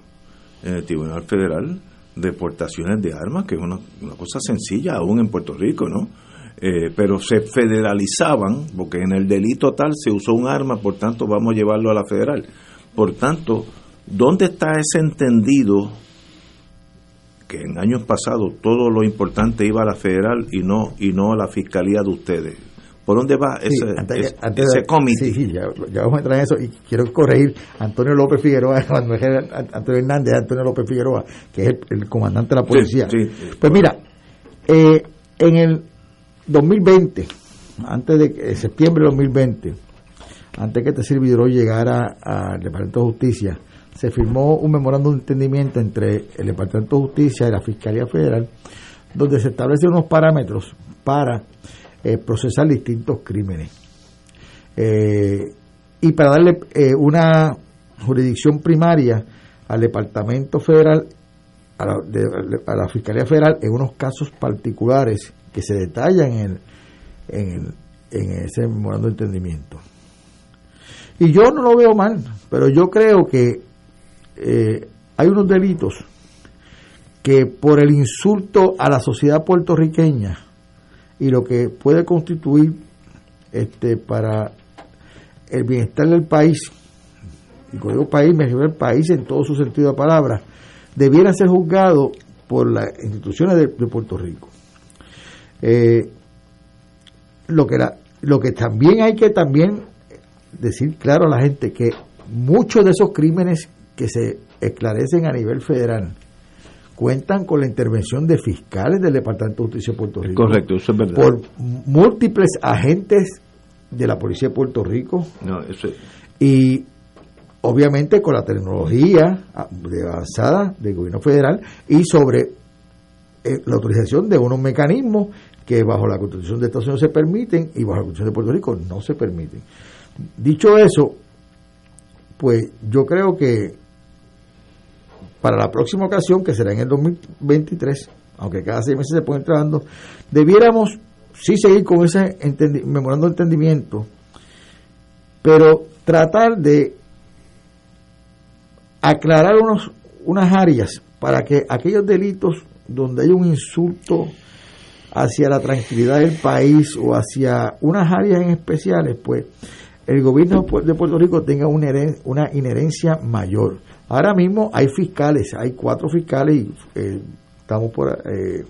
en el Tribunal Federal de portaciones de armas, que es una, una cosa sencilla aún en Puerto Rico, ¿no? Eh, pero se federalizaban, porque en el delito tal se usó un arma, por tanto vamos a llevarlo a la federal. Por tanto, ¿dónde está ese entendido que en años pasados todo lo importante iba a la federal y no y no a la fiscalía de ustedes? ¿Por dónde va ese, ese, comité? Sí, sí, ya, vamos a entrar en eso y quiero corregir Antonio López Figueroa, *laughs* cuando Antonio Hernández, Antonio López Figueroa, que es el, comandante de la policía. pues mira, eh, en el 2020, antes de septiembre de 2020, antes que este servidor llegara al Departamento de Justicia, se firmó un memorándum de entendimiento entre el Departamento de Justicia y la Fiscalía Federal, donde se establecen unos parámetros para eh, procesar distintos crímenes. Eh, y para darle eh, una jurisdicción primaria al Departamento Federal, a la, a la Fiscalía Federal, en unos casos particulares que se detallan en, en, ese memorando de entendimiento. Y yo no lo veo mal, pero yo creo que hay unos delitos que por el insulto a la sociedad puertorriqueña y lo que puede constituir este para el bienestar del país, y cuando digo país me refiero al país en todo su sentido de palabra, debieran ser juzgados por las instituciones de Puerto Rico. Eh, lo que lo que también hay que también decir claro a la gente que muchos de esos crímenes que se esclarecen a nivel federal cuentan con la intervención de fiscales del Departamento de Justicia de Puerto Rico. Correcto, eso es verdad. Por múltiples agentes de la Policía de Puerto Rico. Y obviamente con la tecnología avanzada del gobierno federal y sobre eh, la autorización de unos mecanismos que bajo la Constitución de Estados Unidos se permiten y bajo la Constitución de Puerto Rico no se permiten. Dicho eso, pues yo creo que para la próxima ocasión, que será en el 2023, aunque cada seis meses se pueden trabajando, debiéramos sí seguir con ese memorando de entendimiento, pero tratar de aclarar unos, unas áreas para que aquellos delitos donde hay un insulto hacia la tranquilidad del país o hacia unas áreas en especiales, pues el gobierno de Puerto Rico tenga una inherencia mayor. Ahora mismo hay fiscales, hay cuatro fiscales y eh, estamos por eh,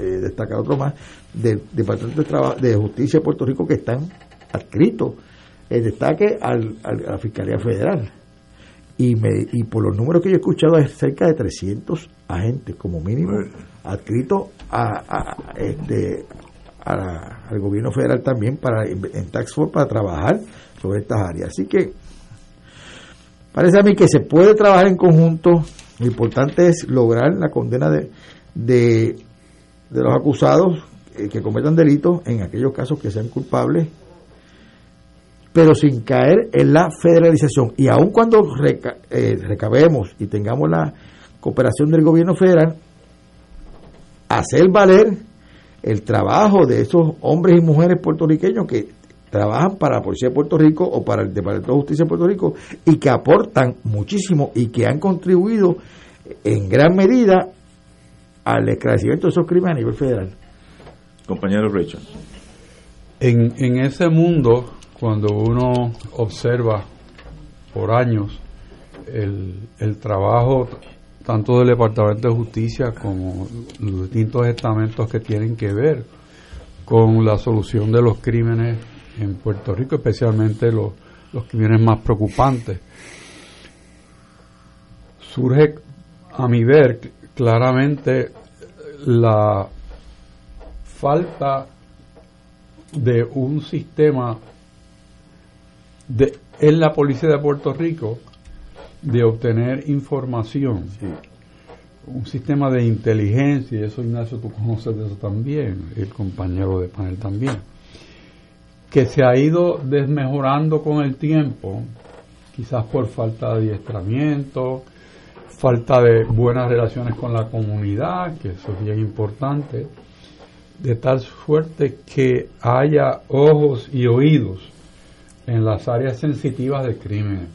eh, destacar otro más del Departamento de, de Justicia de Puerto Rico que están adscritos el destaque al, a la Fiscalía Federal. Y, me, y por los números que yo he escuchado, hay cerca de 300 agentes como mínimo adscritos a, este, al gobierno federal también para en Tax Force para trabajar sobre estas áreas. Así que parece a mí que se puede trabajar en conjunto. Lo importante es lograr la condena de, de, los acusados eh, que cometan delitos en aquellos casos que sean culpables, pero sin caer en la federalización. Y aun cuando eh, recabemos y tengamos la cooperación del gobierno federal, hacer valer el trabajo de esos hombres y mujeres puertorriqueños que trabajan para la Policía de Puerto Rico o para el Departamento de Justicia de Puerto Rico y que aportan muchísimo y que han contribuido en gran medida al esclarecimiento de esos crímenes a nivel federal. Compañero Richard. En, en ese mundo, cuando uno observa por años el, el trabajo tanto del Departamento de Justicia como los distintos estamentos que tienen que ver con la solución de los crímenes en Puerto Rico, especialmente los, los crímenes más preocupantes. Surge, a mi ver, claramente la falta de un sistema de, en la policía de Puerto Rico de obtener información. Un sistema de inteligencia, y eso Ignacio tú conoces de eso también, el compañero de panel también, que se ha ido desmejorando con el tiempo, quizás por falta de adiestramiento, falta de buenas relaciones con la comunidad, que eso es bien importante, de tal suerte que haya ojos y oídos en las áreas sensitivas del crimen.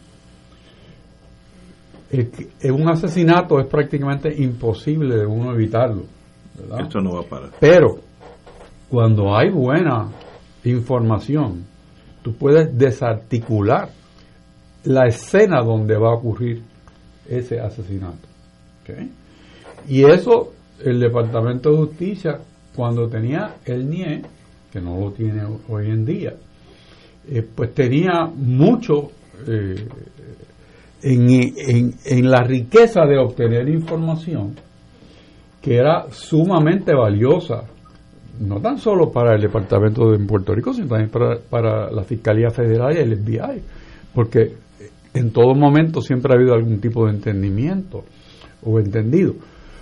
En un asesinato es prácticamente imposible de uno evitarlo. Esto no va a parar. Pero cuando hay buena información, tú puedes desarticular la escena donde va a ocurrir ese asesinato. Y eso el Departamento de Justicia, cuando tenía el NIE, que no lo tiene hoy en día, eh, pues tenía mucho eh, en, en, en la riqueza de obtener información que era sumamente valiosa no tan solo para el Departamento de Puerto Rico, sino también para, para la Fiscalía Federal y el FBI, porque en todo momento siempre ha habido algún tipo de entendimiento o entendido.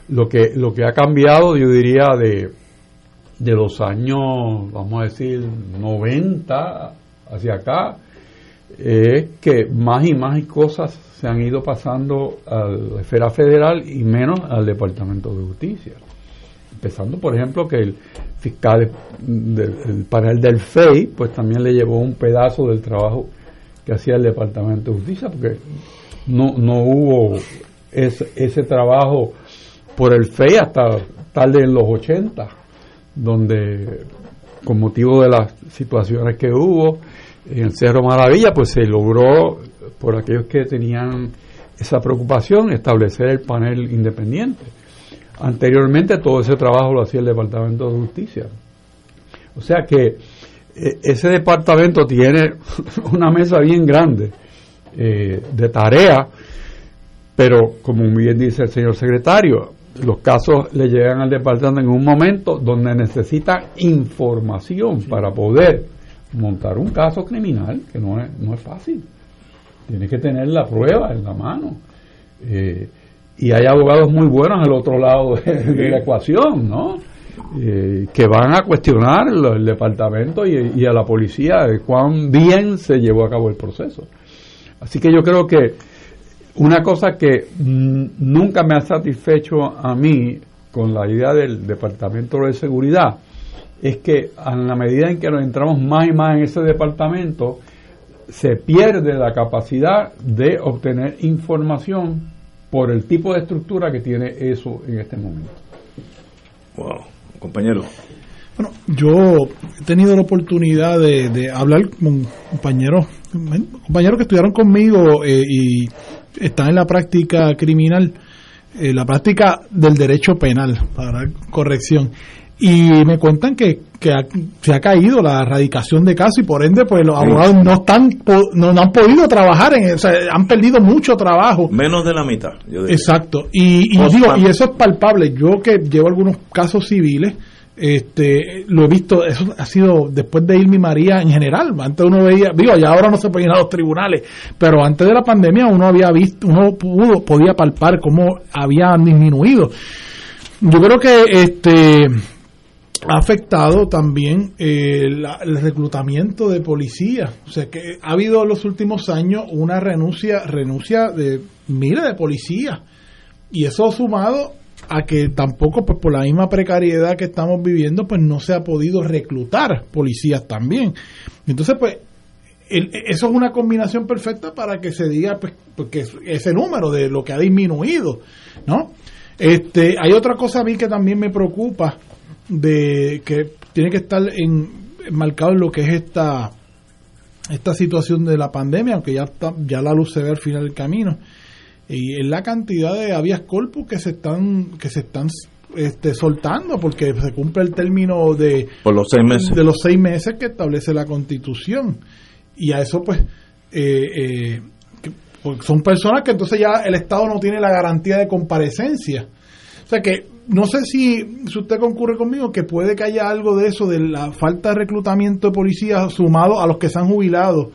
Lo que, lo que ha cambiado, yo diría, de, de los años, vamos a decir, 90 hacia acá, es que más y más cosas se han ido pasando a la esfera federal y menos al Departamento de Justicia. Empezando, por ejemplo, que el fiscal del, panel del FEI, pues también le llevó un pedazo del trabajo que hacía el Departamento de Justicia, porque no, no hubo ese, ese trabajo por el FEI hasta tarde en los 80, donde con motivo de las situaciones que hubo en el Cerro Maravilla, pues se logró, por aquellos que tenían esa preocupación, establecer el panel independiente Anteriormente todo ese trabajo lo hacía el Departamento de Justicia. O sea que eh, ese departamento tiene *laughs* una mesa bien grande eh, de tarea, pero como bien dice el señor secretario, los casos le llegan al departamento en un momento donde necesita información para poder montar un caso criminal, que no es, no es fácil. Tiene que tener la prueba en la mano. Eh, y hay abogados muy buenos al otro lado de, la ecuación, ¿no? Eh, que van a cuestionar el departamento y, a la policía de cuán bien se llevó a cabo el proceso. Así que yo creo que una cosa que nunca me ha satisfecho a mí con la idea del Departamento de Seguridad es que a la medida en que nos entramos más y más en ese departamento, se pierde la capacidad de obtener información por el tipo de estructura que tiene eso en este momento. Wow, compañero. Bueno, yo he tenido la oportunidad de, hablar con compañeros, compañeros que estudiaron conmigo eh, y están en la práctica criminal, eh, la práctica del derecho penal, para corrección y me cuentan que, que se ha caído la erradicación de casos y por ende pues los abogados no están no, han podido trabajar en o sea, han perdido mucho trabajo. Menos de la mitad exacto. Y, y digo y eso es palpable. Yo que llevo algunos casos civiles este lo he visto eso ha sido después de Irmi María en general. Antes uno veía digo ya ahora no se pueden ir a los tribunales pero antes de la pandemia uno había visto uno pudo podía palpar cómo habían disminuido. Yo creo que este ha afectado también eh, el reclutamiento de policías. O sea que ha habido en los últimos años una renuncia, renuncia de miles de policías. Y eso sumado a que tampoco, pues por la misma precariedad que estamos viviendo, pues no se ha podido reclutar policías también. Entonces, pues, eso es una combinación perfecta para que se diga pues, pues, que ese número de lo que ha disminuido, ¿no? Este, hay otra cosa a mí que también me preocupa, de que tiene que estar en, marcado en lo que es esta esta situación de la pandemia, aunque ya está, ya la luz se ve al final del camino, y en la cantidad de habeas corpus que se están que se están este, soltando porque se cumple el término de los seis meses. de los seis meses que establece la Constitución. Y a eso pues eh, eh, pues, son personas que entonces ya el Estado no tiene la garantía de comparecencia. O sea que no sé si, usted concurre conmigo que puede que haya algo de eso, de la falta de reclutamiento de policías sumado a los que se han jubilado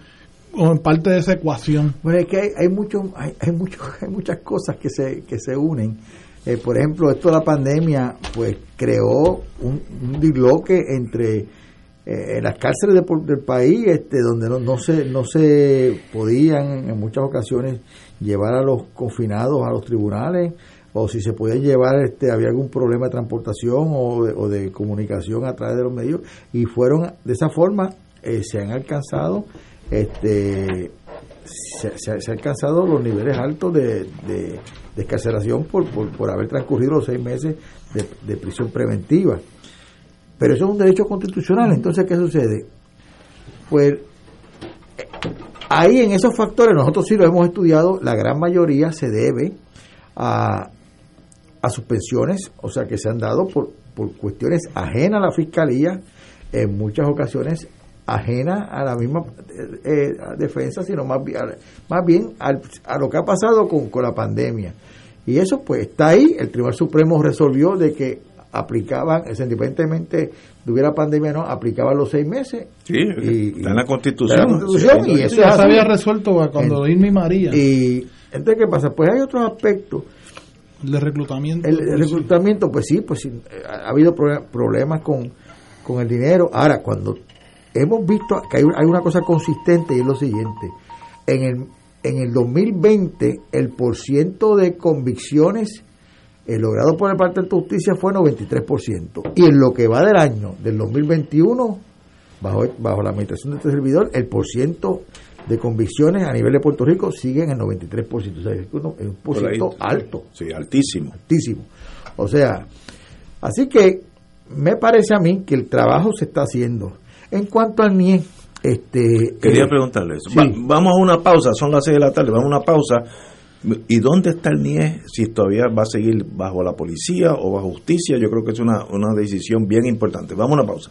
o en parte de esa ecuación. Bueno, es que hay, hay, mucho, hay, hay, mucho, *laughs* hay muchas cosas que se, que se unen. Eh, por ejemplo, esto de la pandemia pues creó un, un disloque entre en las cárceles del país, este, donde no, no, se, no se podían en muchas ocasiones llevar a los confinados a los tribunales, o si se podía llevar, este, había algún problema de transportación o de, o de comunicación a través de los medios, y fueron de esa forma, eh, se han alcanzado este se, se, alcanzado los niveles altos de, de, escarcelación por, por, haber transcurrido los seis meses de, de prisión preventiva. Pero eso es un derecho constitucional. Entonces, ¿qué sucede? Pues ahí en esos factores, nosotros sí lo hemos estudiado, la gran mayoría se debe a, a suspensiones, o sea, que se han dado por, por cuestiones ajenas a la fiscalía, en muchas ocasiones ajenas a la misma eh, eh, defensa, sino más bien, más bien a lo que ha pasado con, con la pandemia. Y eso pues está ahí, el Tribunal Supremo resolvió de que aplicaban, independientemente de hubiera pandemia no, aplicaban los seis meses. Sí, y, está en la Constitución. y eso ya se había resuelto cuando Irma y María. Y entonces, ¿qué pasa? Pues hay otros aspectos. El de reclutamiento. El, reclutamiento, pues sí, pues sí, ha habido problemas con, con el dinero. Ahora, cuando hemos visto que hay, hay una cosa consistente y es lo siguiente, en el, en el 2020 el porciento de convicciones el logrado por el parte de Justicia fue 93%. Y en lo que va del año, del 2021, bajo, bajo la administración de este servidor, el porciento de convicciones a nivel de Puerto Rico sigue en el 93%. O sea, es un porciento alto. Sí, altísimo. Altísimo. O sea, así que me parece a mí que el trabajo se está haciendo. En cuanto al NIE, este, Quería eh, preguntarle eso. vamos a una pausa, son las 6 de la tarde, vamos a una pausa ¿Y dónde está el NIE? Si todavía va a seguir bajo la policía o bajo justicia, yo creo que es una, una decisión bien importante. Vamos a una pausa.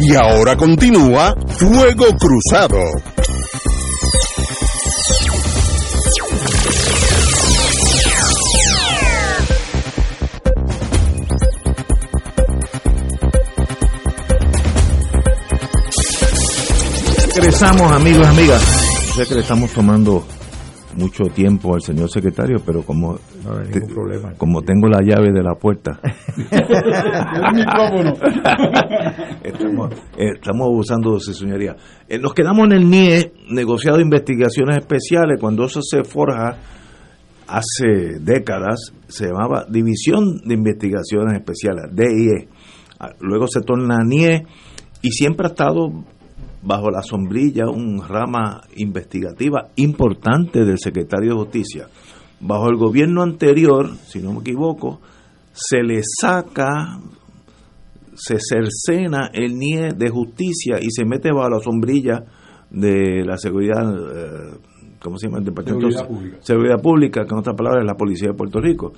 Y ahora continúa Fuego Cruzado. Regresamos amigos amigas. Sé que le estamos tomando mucho tiempo al señor secretario, pero como, como tengo la llave de la puerta, *laughs* *laughs* estamos, eh, estamos abusando de su señoría. Eh, nos quedamos en el NIE, negociado de investigaciones especiales, cuando eso se forja hace décadas, se llamaba División de Investigaciones Especiales, DIE. Ah, luego se torna NIE y siempre ha estado bajo la sombrilla un rama investigativa importante del secretario de Justicia. Bajo el gobierno anterior, si no me equivoco, se le saca, se cercena el NIE de justicia y se mete bajo la sombrilla de la seguridad, eh, ¿cómo se llama? El Departamento seguridad Pública. Seguridad Pública, que en otras palabras es la Policía de Puerto Rico.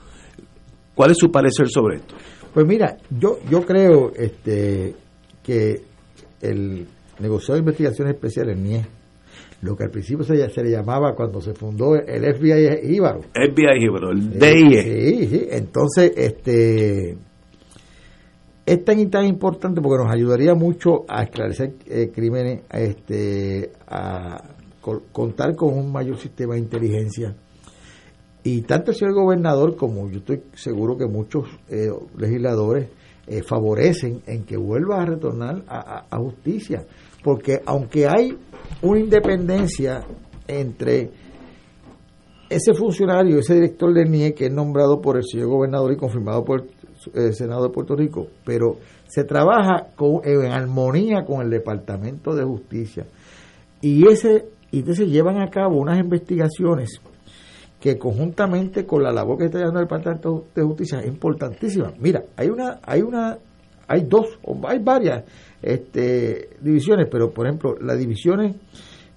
¿Cuál es su parecer sobre esto? Pues mira, yo, yo creo este, que el negociado de investigaciones especiales, NIE, lo que al principio se, se, le llamaba cuando se fundó el FBI Íbaro. FBI Íbaro, el DIE. Sí, sí, entonces este es tan y tan importante porque nos ayudaría mucho a esclarecer eh, crímenes, a, este, a contar con un mayor sistema de inteligencia. Y tanto el señor gobernador como yo estoy seguro que muchos eh, legisladores eh, favorecen en que vuelva a retornar a justicia porque aunque hay una independencia entre ese funcionario, ese director del NIE que es nombrado por el señor gobernador y confirmado por el Senado de Puerto Rico, pero se trabaja en armonía con el Departamento de Justicia. Y ese y entonces llevan a cabo unas investigaciones que conjuntamente con la labor que está llevando el Departamento de Justicia es importantísima. Mira, hay una hay una hay dos o hay varias este, divisiones, pero por ejemplo, las divisiones,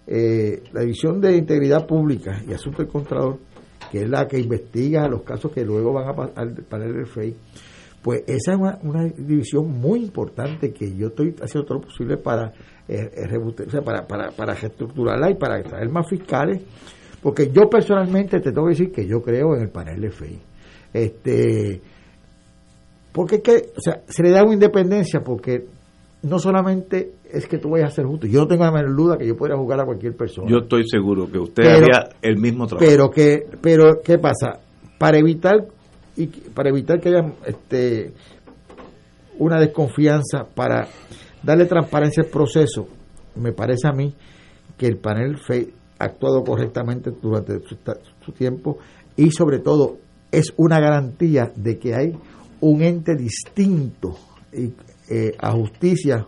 eh, la división de integridad pública y asunto del contralor, que es la que investiga los casos que luego van a panel del FEI, pues esa es una, división muy importante que yo estoy haciendo todo lo posible para, eh, eh reestructurarla y para traer más fiscales, porque yo personalmente te tengo que decir que yo creo en el panel del FEI. Este, porque es que, o sea, se le da una independencia porque no solamente es que tú vayas a ser justo. Yo no tengo la menor duda que yo pueda jugar a cualquier persona. Yo estoy seguro que usted haría el mismo trabajo. Pero que, pero qué pasa, para evitar y para evitar que haya este una desconfianza, para darle transparencia al proceso, me parece a mí que el panel ha actuado correctamente durante su tiempo y sobre todo es una garantía de que hay un ente distinto eh, a justicia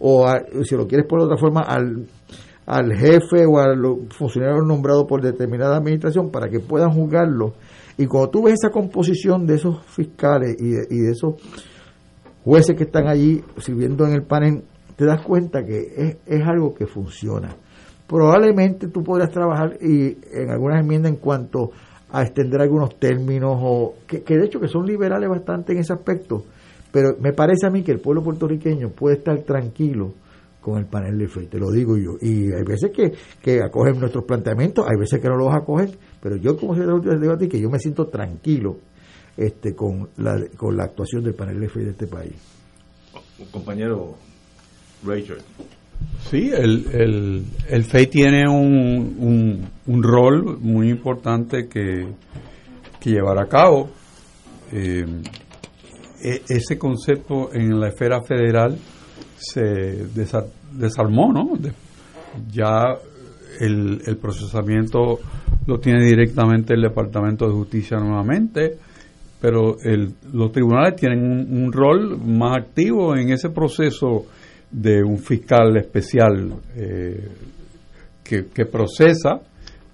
o si lo quieres por otra forma al, al jefe o a los funcionarios nombrados por determinada administración para que puedan juzgarlo. Y cuando tú ves esa composición de esos fiscales y de, y de esos jueces que están allí sirviendo en el panel te das cuenta que es, es algo que funciona. Probablemente tú podrías trabajar y en algunas enmiendas en cuanto a extender algunos términos o que, de hecho que son liberales bastante en ese aspecto pero me parece a mí que el pueblo puertorriqueño puede estar tranquilo con el panel de fe, te lo digo yo. Y hay veces que, que acogen nuestros planteamientos, hay veces que no los acogen, pero yo como secretario de ti que yo me siento tranquilo este con la, con la actuación del panel de fe de este país. Compañero Rachel. Sí, el, el, el FEI tiene un, un, un, rol muy importante que, que llevar a cabo. Eh, e, ese concepto en la esfera federal se desarmó, ¿no? ya el, el, procesamiento lo tiene directamente el Departamento de Justicia nuevamente, pero el, los tribunales tienen un, rol más activo en ese proceso de un fiscal especial eh, que, que, procesa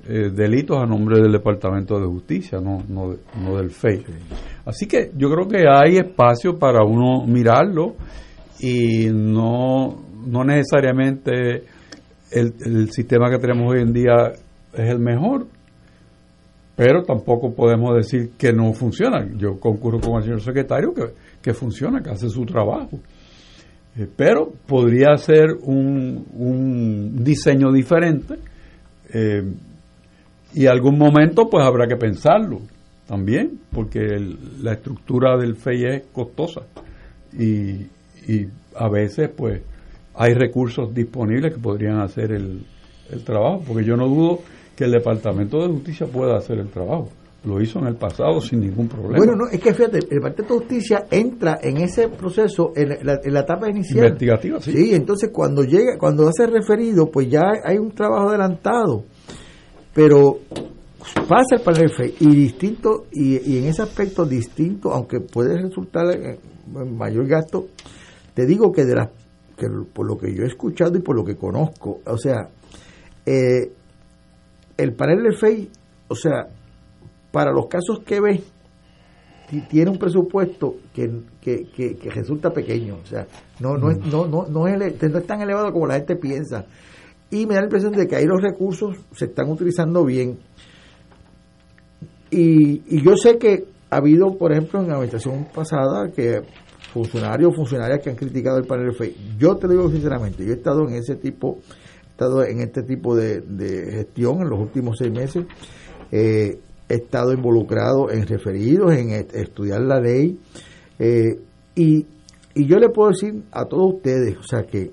eh, delitos a nombre del Departamento de Justicia, no, no, no del FEI. Así que yo creo que hay espacio para uno mirarlo y no, no necesariamente el, el sistema que tenemos hoy en día es el mejor, pero tampoco podemos decir que no funciona. Yo concurro con el señor secretario que, que funciona, que hace su trabajo. Eh, pero podría ser un, un diseño diferente. Eh, y algún momento pues habrá que pensarlo también, porque la estructura del FEI es costosa y, y, a veces pues hay recursos disponibles que podrían hacer el, el, trabajo, porque yo no dudo que el Departamento de Justicia pueda hacer el trabajo. Lo hizo en el pasado sin ningún problema. Bueno, no, es que fíjate, el Departamento de Justicia entra en ese proceso en la, en la etapa inicial. Investigativa, sí. Sí, entonces cuando llega, cuando hace referido, pues ya hay un trabajo adelantado. Pero pasa el panel y distinto, y, en ese aspecto distinto, aunque puede resultar en mayor gasto, te digo que de las que por lo que yo he escuchado y por lo que conozco, o sea, eh, el panel de FEI, o sea, para los casos que ve, tiene un presupuesto que, que, que, resulta pequeño, o sea, no, no, es, no, no, no, es, no es tan elevado como la gente piensa. Y me da la impresión de que ahí los recursos se están utilizando bien. Y, y yo sé que ha habido, por ejemplo, en la administración pasada, que funcionarios o funcionarias que han criticado el panel FEI. Yo te lo digo sinceramente, yo he estado en ese tipo, he estado en este tipo de, gestión en los últimos seis meses. Eh, estado involucrado en referidos, en estudiar la ley. Eh, y, y yo le puedo decir a todos ustedes, o sea, que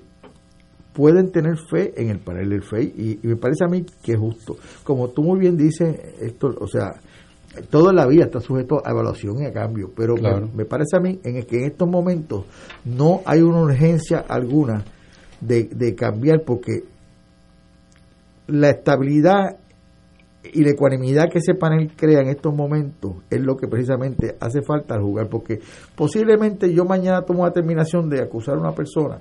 pueden tener fe en el panel del FEI y, y, me parece a mí que es justo. Como tú muy bien dices, esto, o sea, toda la vida está sujeto a evaluación y a cambio, pero me, parece a mí en que en estos momentos no hay una urgencia alguna de, cambiar porque la estabilidad y la ecuanimidad que ese panel crea en estos momentos es lo que precisamente hace falta al jugar, porque posiblemente yo mañana tomo la terminación de acusar a una persona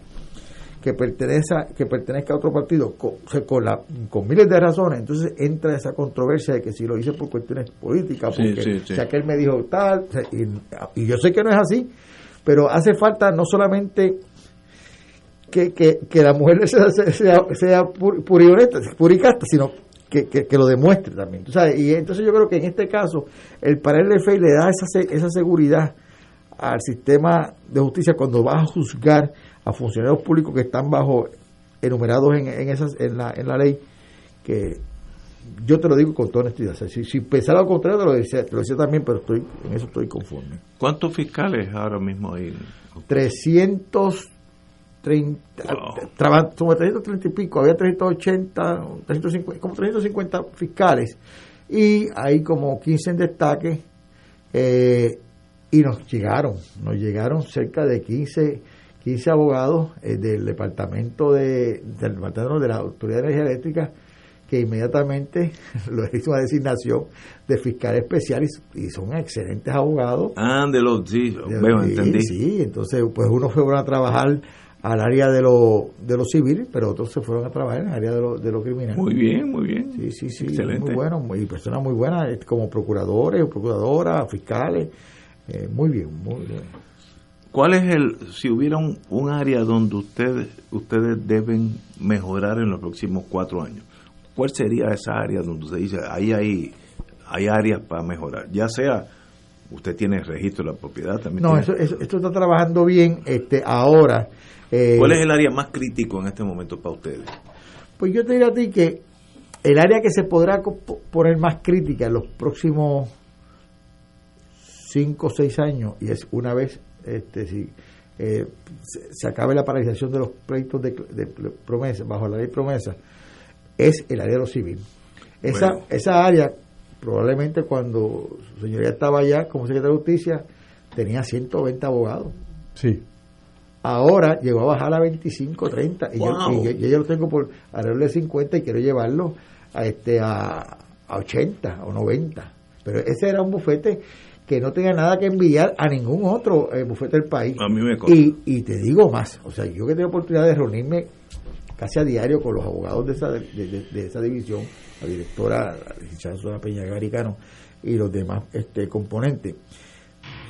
que pertenezca, que pertenezca a otro partido con, con, la, con miles de razones, entonces entra esa controversia de que si lo hice por cuestiones políticas, porque ya que él me dijo tal, y, yo sé que no es así, pero hace falta no solamente que, que, que la mujer *laughs* sea, sea, sea puricasta, sino que, que, lo demuestre también. Y entonces yo creo que en este caso el panel de fe le da esa, esa seguridad al sistema de justicia cuando va a juzgar a funcionarios públicos que están bajo enumerados en, en, esas, en, la, en la ley, que yo te lo digo con toda honestidad. si, si pensara lo contrario, te lo, decía, lo decía también, pero estoy en eso estoy conforme. ¿Cuántos fiscales ahora mismo hay? 330, wow. como 330 y pico, había 380, 350, como 350 fiscales y hay como 15 en destaque eh, y nos llegaron, nos llegaron cerca de 15 15 abogados eh, del departamento de, del departamento de la Autoridad de Energía Eléctrica que inmediatamente *laughs* lo hizo una designación de fiscal especial y, son excelentes abogados. Ah, de los, sí, entendí. Sí, entonces pues unos fueron a trabajar al área de lo, de lo civil, pero otros se fueron a trabajar en el área de lo, de lo criminal. Muy bien, muy bien. Sí, sí, sí. Excelente. Muy bueno, muy, personas muy buenas, como procuradores, procuradoras, fiscales. Eh, muy bien, muy bien. ¿Cuál es el, si hubiera un, área donde ustedes, ustedes deben mejorar en los próximos cuatro años? ¿Cuál sería esa área donde usted dice, ahí hay, hay áreas para mejorar? Ya sea, usted tiene el registro de la propiedad también. No, eso, esto está trabajando bien este ahora. Eh, ¿Cuál es el área más crítico en este momento para ustedes? Pues yo te diría a ti que el área que se podrá poner más crítica en los próximos cinco o seis años, y es una vez este, si eh, se, acabe la paralización de los proyectos de, promesa, bajo la ley promesa, es el área de lo civil. Esa, esa área, probablemente cuando su señoría estaba allá como secretario de justicia, tenía 120 abogados. Sí. Ahora llegó a bajar a 25, 30, y, yo, lo tengo por alrededor de 50 y quiero llevarlo a, este, a, a 80 o 90. Pero ese era un bufete que no tenga nada que enviar a ningún otro eh, bufete del país. A mí me y, y te digo más, o sea, yo que tengo oportunidad de reunirme casi a diario con los abogados de esa, de, esa división, la directora, la licenciada Peña Garicano y los demás este, componentes,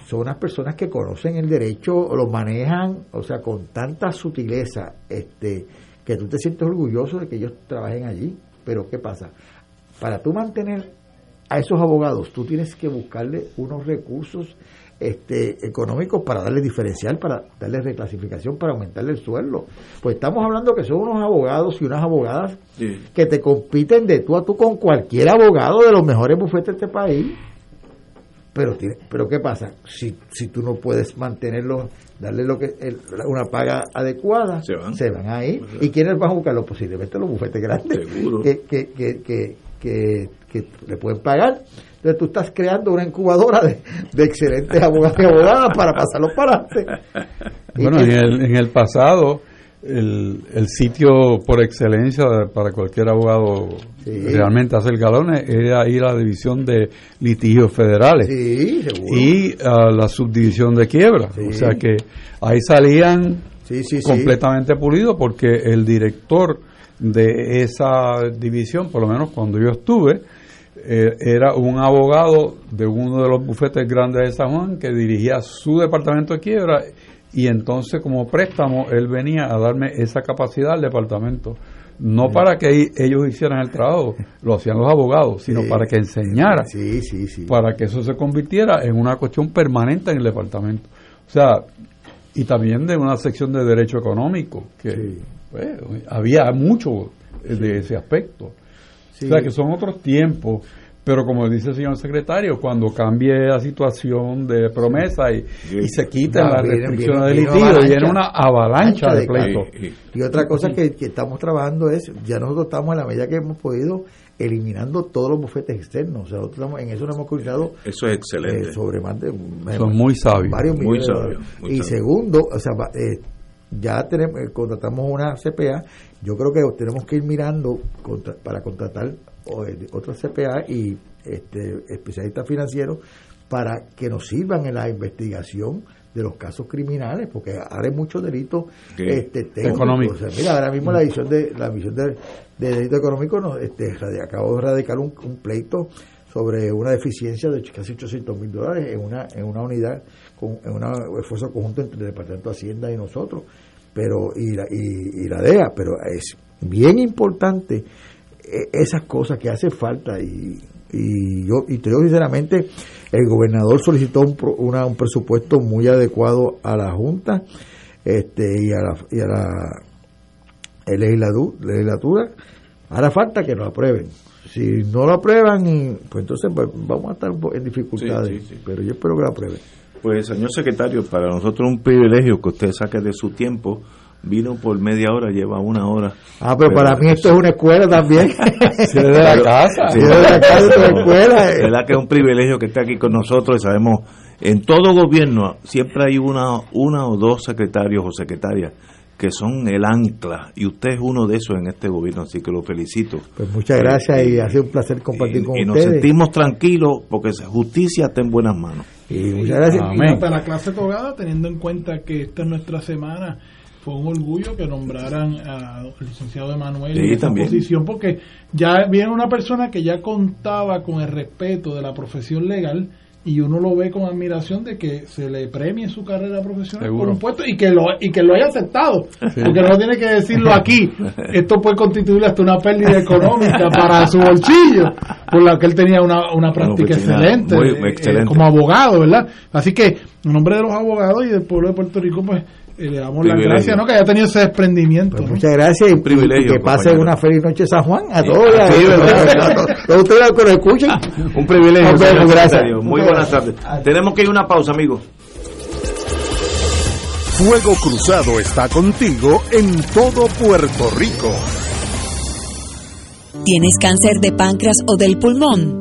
son unas personas que conocen el derecho, lo manejan, o sea, con tanta sutileza, este, que tú te sientes orgulloso de que ellos trabajen allí. Pero ¿qué pasa? Para tú mantener a esos abogados tú tienes que buscarle unos recursos este, económicos para darle diferencial, para darle reclasificación, para aumentarle el sueldo. Pues estamos hablando que son unos abogados y unas abogadas que te compiten de tú a tú con cualquier abogado de los mejores bufetes de este país. Pero, pero ¿qué pasa? Si, si tú no puedes mantenerlo, darle lo que una paga adecuada, se van, se van ahí. ¿Y quiénes van a buscarlo? Posiblemente los bufetes grandes. Que, que, que, que, le pueden pagar. Entonces tú estás creando una incubadora de, excelentes abogados y abogadas para pasarlos para adelante. *laughs* Bueno, en el, en el pasado el, el sitio por excelencia para cualquier abogado realmente hacer galones era ir a la división de litigios federales y a la subdivisión de quiebra. O sea que ahí salían completamente pulidos porque el director de esa división, por lo menos cuando yo estuve, eh, era un abogado de uno de los bufetes grandes de San Juan que dirigía su departamento de quiebra y entonces como préstamo él venía a darme esa capacidad al departamento. No para que ellos hicieran el trabajo, lo hacían los abogados, sino para que enseñara, para que eso se convirtiera en una cuestión permanente en el departamento. O sea, y también de una sección de derecho económico, que pues, había mucho de ese aspecto. O sea, que son otros tiempos pero como dice el señor secretario, cuando cambie la situación de promesa y, se quita la restricción del litigio, viene una avalancha de, pleitos. Y otra cosa que, estamos trabajando es, ya nosotros estamos en la medida que hemos podido eliminando todos los bufetes externos. O sea, nosotros en eso nos hemos cuidado. Eso es excelente. Eh, sobre más de. Son muy sabios. Varios muy sabios. y segundo, o sea, eh, ya tenemos, eh, contratamos una CPA. Yo creo que tenemos que ir mirando para contratar otros CPA y este, especialistas financieros para que nos sirvan en la investigación de los casos criminales, porque ahora hay muchos delitos este, económicos. mira, ahora mismo la visión de la visión de, delito económico nos, este, acabo de radicar un, pleito sobre una deficiencia de casi 800 mil dólares en una en una unidad con en un esfuerzo conjunto entre el Departamento de Hacienda y nosotros pero y la, y la DEA pero es bien importante e, esas cosas que hace falta y, y yo y te digo sinceramente el gobernador solicitó un, un presupuesto muy adecuado a la junta este y a la, y a la legislatura. Hará falta que lo aprueben. Si no lo aprueban pues entonces pues, vamos a estar en dificultades. Pero yo espero que lo aprueben pues señor secretario para nosotros es un privilegio que usted saque de su tiempo vino por media hora, lleva una hora. Ah, pero, para mí esto es una escuela también. *laughs* sí, de la casa. Sí, de la casa, es una escuela. Es verdad que es un privilegio que esté aquí con nosotros y sabemos, en todo gobierno siempre hay una, una o dos secretarios o secretarias que son el ancla y usted es uno de esos en este gobierno, así que lo felicito. Pues muchas gracias y ha sido un placer compartir con ustedes. Y nos sentimos tranquilos porque justicia está en buenas manos. Y muchas gracias. Y para la clase togada, teniendo en cuenta que esta es nuestra semana fue un orgullo que nombraran al licenciado Emanuel en esa posición porque ya viene una persona que ya contaba con el respeto de la profesión legal y uno lo ve con admiración de que se le premie su carrera profesional por un puesto y que lo y que lo haya aceptado. Porque no tiene que decirlo aquí. *laughs* Esto puede constituir hasta una pérdida económica para su bolsillo por la que él tenía una, una práctica excelente, eh, excelente, como abogado verdad así que en nombre de los abogados y del pueblo de Puerto Rico pues le damos las gracias, ¿no? Que haya tenido ese desprendimiento. Pues muchas gracias y, privilegio, que pasen una feliz noche San Juan a todos. todos ustedes que lo escuchen. *laughs* Un privilegio. gracias. Muy buenas tardes. Tenemos que ir a una pausa, amigos. Fuego Cruzado está contigo en todo Puerto Rico. ¿Tienes cáncer de páncreas o del pulmón?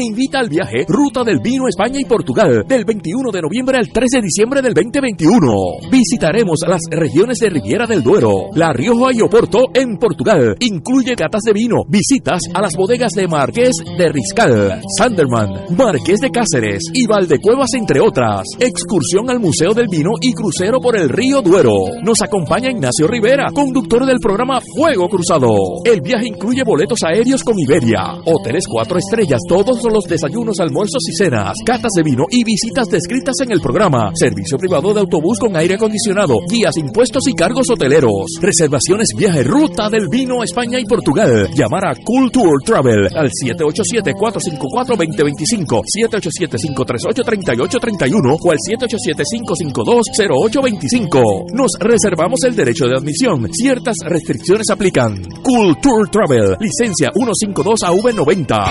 invita al viaje Ruta del Vino España y Portugal del 21 de noviembre al 13 de diciembre del 2021. Visitaremos las regiones de Riviera del Duero, La Rioja y Oporto en Portugal. Incluye catas de vino, visitas a las bodegas de Marqués de Riscal, Sanderman, Marqués de Cáceres y Valdecuevas entre otras. Excursión al Museo del Vino y crucero por el río Duero. Nos acompaña Ignacio Rivera, conductor del programa Fuego Cruzado. El viaje incluye boletos aéreos con Iberia, hoteles cuatro estrellas todos los desayunos, almuerzos y cenas, catas de vino y visitas descritas en el programa. Servicio privado de autobús con aire acondicionado, guías, impuestos y cargos hoteleros. Reservaciones viaje ruta del vino España y Portugal. Llamar a Cool Tour Travel al 787-454-2025, 787-538-3831 o al 787-552-0825. Nos reservamos el derecho de admisión. Ciertas restricciones aplican. Cool Tour Travel, licencia 152AV90.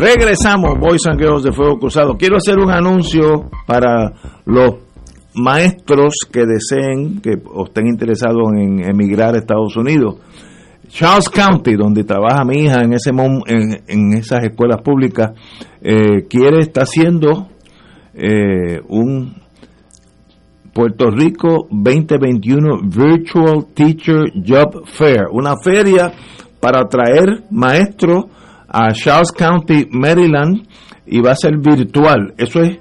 Regresamos, Boys and Girls de Fuego Cruzado. Quiero hacer un anuncio para los maestros que deseen, que estén interesados en emigrar a Estados Unidos. Charles County, donde trabaja mi hija en ese en, esas escuelas públicas, eh, quiere está haciendo eh, un Puerto Rico 2021 Virtual Teacher Job Fair, una feria para atraer maestros a Charles County, Maryland, y va a ser virtual. Eso es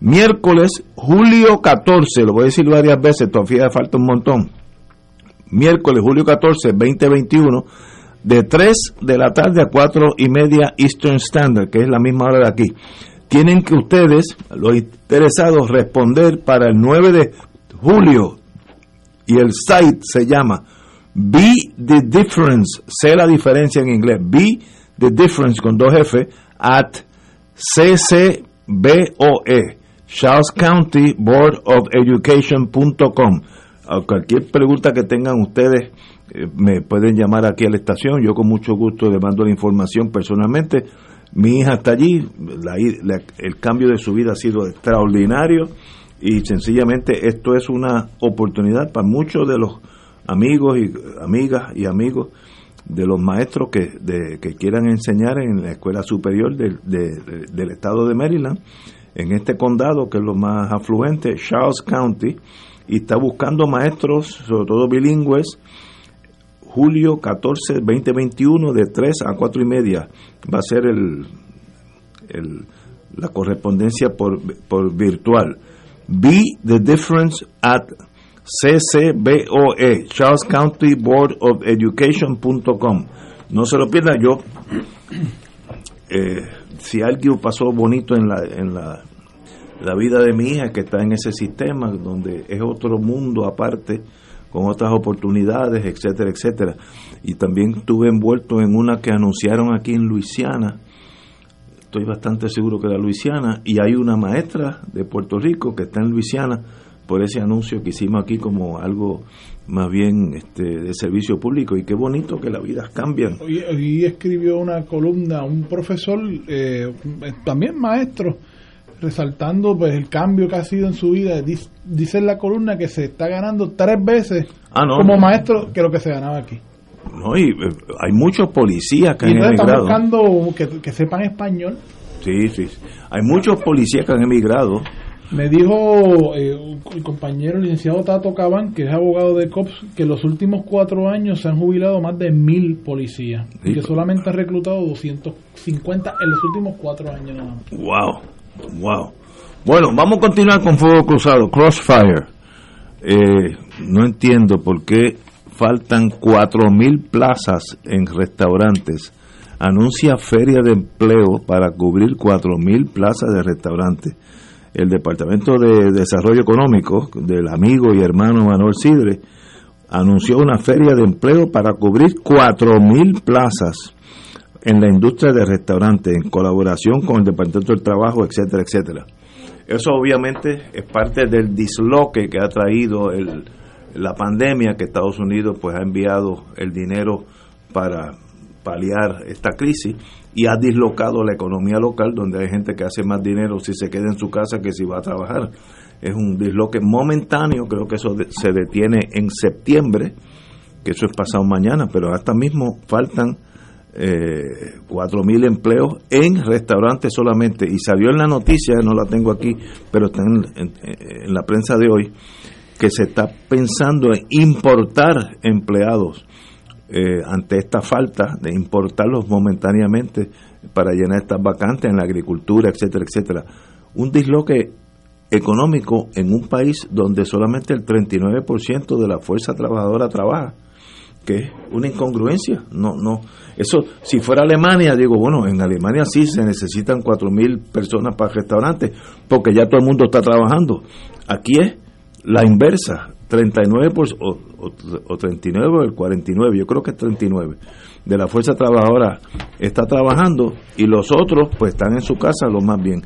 miércoles, julio 14, lo voy a decir varias veces, todavía falta un montón. Miércoles, julio 14, 2021, de 3 de la tarde a 4 y media Eastern Standard, que es la misma hora de aquí. Tienen que ustedes, los interesados, responder para el 9 de julio y el site se llama Be the Difference, sé la diferencia en inglés, Be The Difference con dos F at ccboe, Charles County Board of Education.com. Cualquier pregunta que tengan ustedes, eh, me pueden llamar aquí a la estación. Yo con mucho gusto le mando la información personalmente. Mi hija está allí, el cambio de su vida ha sido extraordinario y sencillamente esto es una oportunidad para muchos de los amigos y amigas y amigos de los maestros que, que quieran enseñar en la escuela superior del estado de Maryland, en este condado que es lo más afluente, Charles County, y está buscando maestros, sobre todo bilingües, julio 14, 2021, de 3 a 4 y media. Va a ser el, el la correspondencia por, por virtual. Be the difference at CCBOE, Charles County Board of Education.com. no se lo pierda. Yo, eh, si algo pasó bonito en la, en la, la vida de mi hija, que está en ese sistema, donde es otro mundo aparte, con otras oportunidades, etcétera, etcétera. Y también estuve envuelto en una que anunciaron aquí en Luisiana, estoy bastante seguro que era Luisiana, y hay una maestra de Puerto Rico que está en Luisiana por ese anuncio que hicimos aquí como algo más bien este, de servicio público y qué bonito que las vidas cambian. Hoy, escribió una columna un profesor, eh, también maestro, resaltando pues el cambio que ha sido en su vida. Dice, en la columna que se está ganando tres veces ah, como maestro que lo que se ganaba aquí. No, y eh, hay muchos policías que han emigrado. buscando que, sepan español. Sí, sí. Hay muchos policías que han emigrado. Me dijo eh, el compañero licenciado Tato Cabán, que es abogado de COPS, que en los últimos cuatro años se han jubilado más de mil policías y que solamente ha reclutado 250 en los últimos cuatro años nada más. ¡Wow! ¡Wow! Bueno, vamos a continuar con Fuego Cruzado, Crossfire. Eh, no entiendo por qué faltan 4.000 plazas en restaurantes. Anuncia feria de empleo para cubrir 4.000 plazas de restaurantes. El Departamento de Desarrollo Económico del amigo y hermano Manuel Sidre anunció una feria de empleo para cubrir 4.000 plazas en la industria de restaurantes en colaboración con el Departamento del Trabajo, etcétera, etcétera. Eso obviamente es parte del disloque que ha traído la pandemia que Estados Unidos pues ha enviado el dinero para paliar esta crisis y ha dislocado la economía local donde hay gente que hace más dinero si se queda en su casa que si va a trabajar. Es un disloque momentáneo, creo que eso se detiene en septiembre, que eso es pasado mañana, pero hasta mismo faltan eh, cuatro mil empleos en restaurantes solamente. Y salió en la noticia, no la tengo aquí, pero está en la prensa de hoy, que se está pensando en importar empleados eh, ante esta falta de importarlos momentáneamente para llenar estas vacantes en la agricultura, etcétera, etcétera. Un disloque económico en un país donde solamente el 39% de la fuerza trabajadora trabaja, que es una incongruencia. No, no. Eso, si fuera Alemania, digo, bueno, en Alemania sí se necesitan 4.000 personas para restaurantes, porque ya todo el mundo está trabajando. Aquí es la inversa, 39 por, o, o, 39 o el 49, yo creo que es 39 de la fuerza trabajadora está trabajando y los otros pues están en su casa lo más bien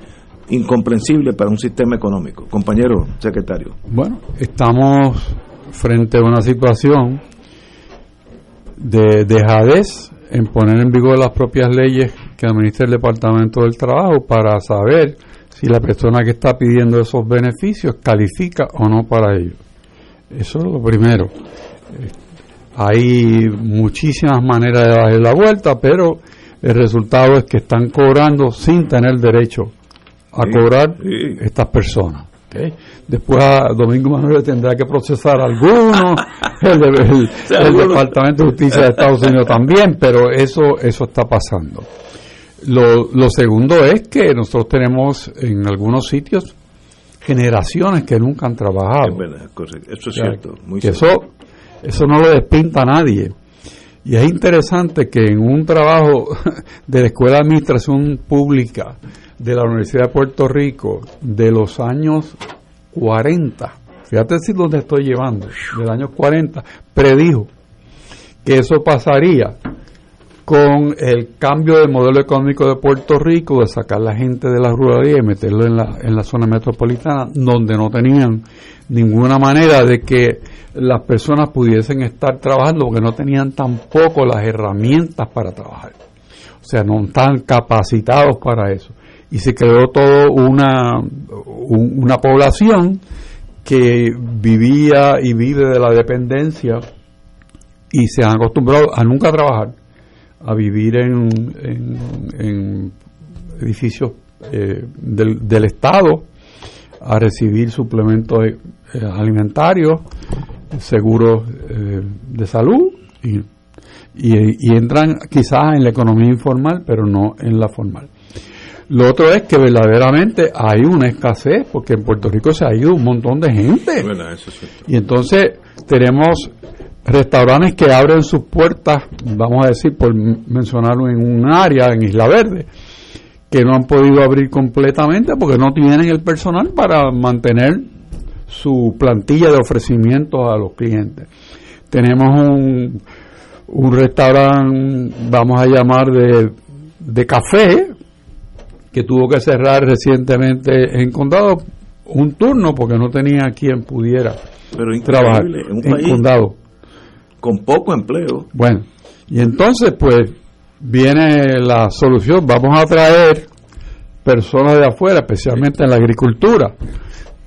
incomprensible para un sistema económico. Compañero secretario. Bueno, estamos frente a una situación de dejadez en poner en vigor las propias leyes que administra el Departamento del Trabajo para saber si la persona que está pidiendo esos beneficios califica o no para ello. Eso es lo primero. Hay muchísimas maneras de darle la vuelta, pero el resultado es que están cobrando sin tener derecho a cobrar estas personas. Después Domingo Manuel tendrá que procesar algunos, *laughs* el, el, Departamento de Justicia de Estados Unidos también, pero eso, eso está pasando. Lo, lo segundo es que nosotros tenemos en algunos sitios generaciones que nunca han trabajado. Es verdad, correcto. Eso es cierto. Muy Eso, eso no lo despinta a nadie. Y es interesante que en un trabajo *laughs* de la Escuela de Administración Pública de la Universidad de Puerto Rico de los años 40, fíjate si dónde estoy llevando, del año 40, predijo que eso pasaría con el cambio del modelo económico de Puerto Rico, de sacar la gente de la ruralidad y meterlo en la, en la zona metropolitana, donde no tenían ninguna manera de que las personas pudiesen estar trabajando, porque no tenían tampoco las herramientas para trabajar. O sea, no están capacitados para eso. Y se creó toda una, una población que vivía y vive de la dependencia y se han acostumbrado a nunca trabajar a vivir en, en, edificios eh, del, Estado, a recibir suplementos eh, alimentarios, seguros eh, de salud y, y, entran quizás en la economía informal, pero no en la formal. Lo otro es que verdaderamente hay una escasez, porque en Puerto Rico se ha ido un montón de gente. y entonces tenemos restaurantes que abren sus puertas, vamos a decir, por mencionarlo en un área, en Isla Verde, que no han podido abrir completamente porque no tienen el personal para mantener su plantilla de ofrecimientos a los clientes. Tenemos un, un restaurante, vamos a llamar de, de café, que tuvo que cerrar recientemente en condado un turno porque no tenía quien pudiera trabajar en, condado con poco empleo. Bueno, y entonces pues viene la solución, vamos a traer personas de afuera, especialmente en la agricultura.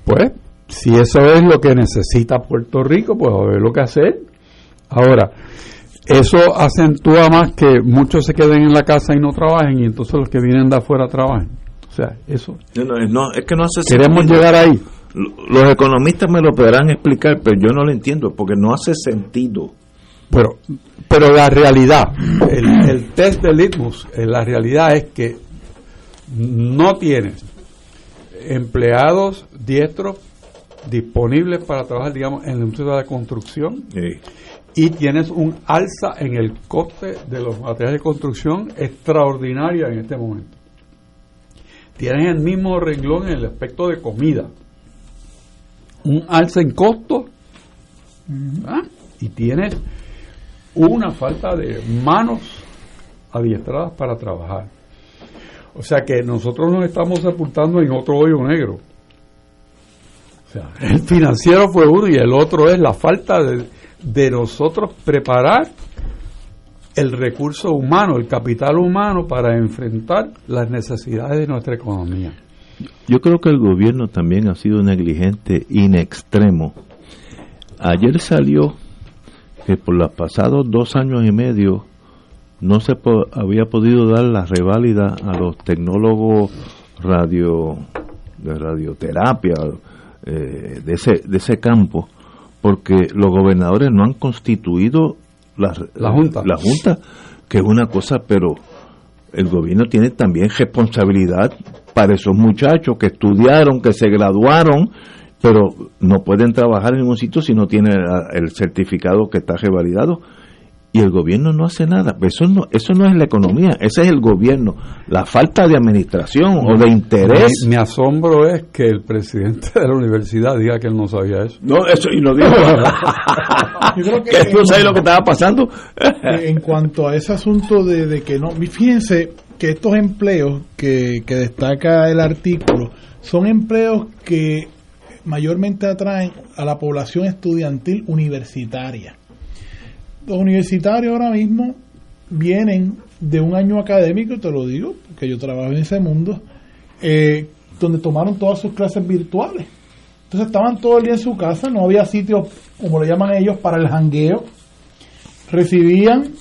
Pues si eso es lo que necesita Puerto Rico, pues a ver lo que hacer. Ahora, eso acentúa más que muchos se queden en la casa y no trabajen y entonces los que vienen de afuera trabajen. O sea, eso. No, es que no hace Queremos llegar ahí. Los economistas me lo podrán explicar, pero yo no lo entiendo porque no hace sentido. Pero, pero la realidad, el, el test de litmus, eh, la realidad es que no tienes empleados diestros disponibles para trabajar, digamos, en la industria de la construcción y tienes un alza en el coste de los materiales de construcción extraordinaria en este momento. Tienes el mismo renglón en el aspecto de comida. Un alza en costo y tienes una falta de manos adiestradas para trabajar. O sea que nosotros nos estamos sepultando en otro hoyo negro. *laughs* El financiero fue uno y el otro es la falta de, de nosotros preparar el recurso humano, el capital humano para enfrentar las necesidades de nuestra economía. Yo creo que el gobierno también ha sido negligente in extremo. Ayer salió que por los pasados dos años y medio no se había podido dar la reválida a los tecnólogos radio de radioterapia eh, de ese de ese campo porque los gobernadores no han constituido la, la junta. la junta que es una cosa pero el gobierno tiene también responsabilidad para esos muchachos que estudiaron que se graduaron pero no pueden trabajar en ningún sitio si no tienen el certificado que está revalidado y el gobierno no hace nada. Eso no, eso no es la economía, ese es el gobierno. La falta de administración o de interés. Mi, asombro es que el presidente de la universidad diga que él no sabía eso. No, eso y lo dijo. *laughs* que, no sabía lo que estaba pasando. en cuanto a ese asunto de, de que no, fíjense que estos empleos que, que destaca el artículo son empleos que mayormente atraen a la población estudiantil universitaria los universitarios ahora mismo vienen de un año académico, te lo digo, porque yo trabajo en ese mundo, eh, donde tomaron todas sus clases virtuales. Entonces estaban todo el día en su casa, no había sitios, como le llaman ellos, para el jangueo. Recibían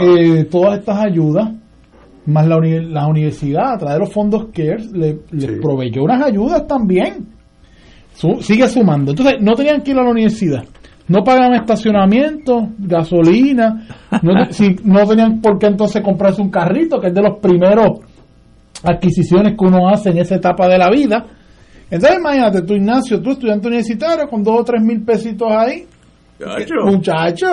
eh, todas estas ayudas, más la, la, universidad, a través de los fondos CARES, le, les proveyó unas ayudas también. Sigue sumando. Entonces no tenían que ir a la universidad no pagaban estacionamiento, gasolina, no, si, no tenían por qué entonces comprarse un carrito, que es de los primeros adquisiciones que uno hace en esa etapa de la vida. Entonces imagínate, tú Ignacio, tú estudiante universitario con dos o tres mil pesitos ahí, Muchacho.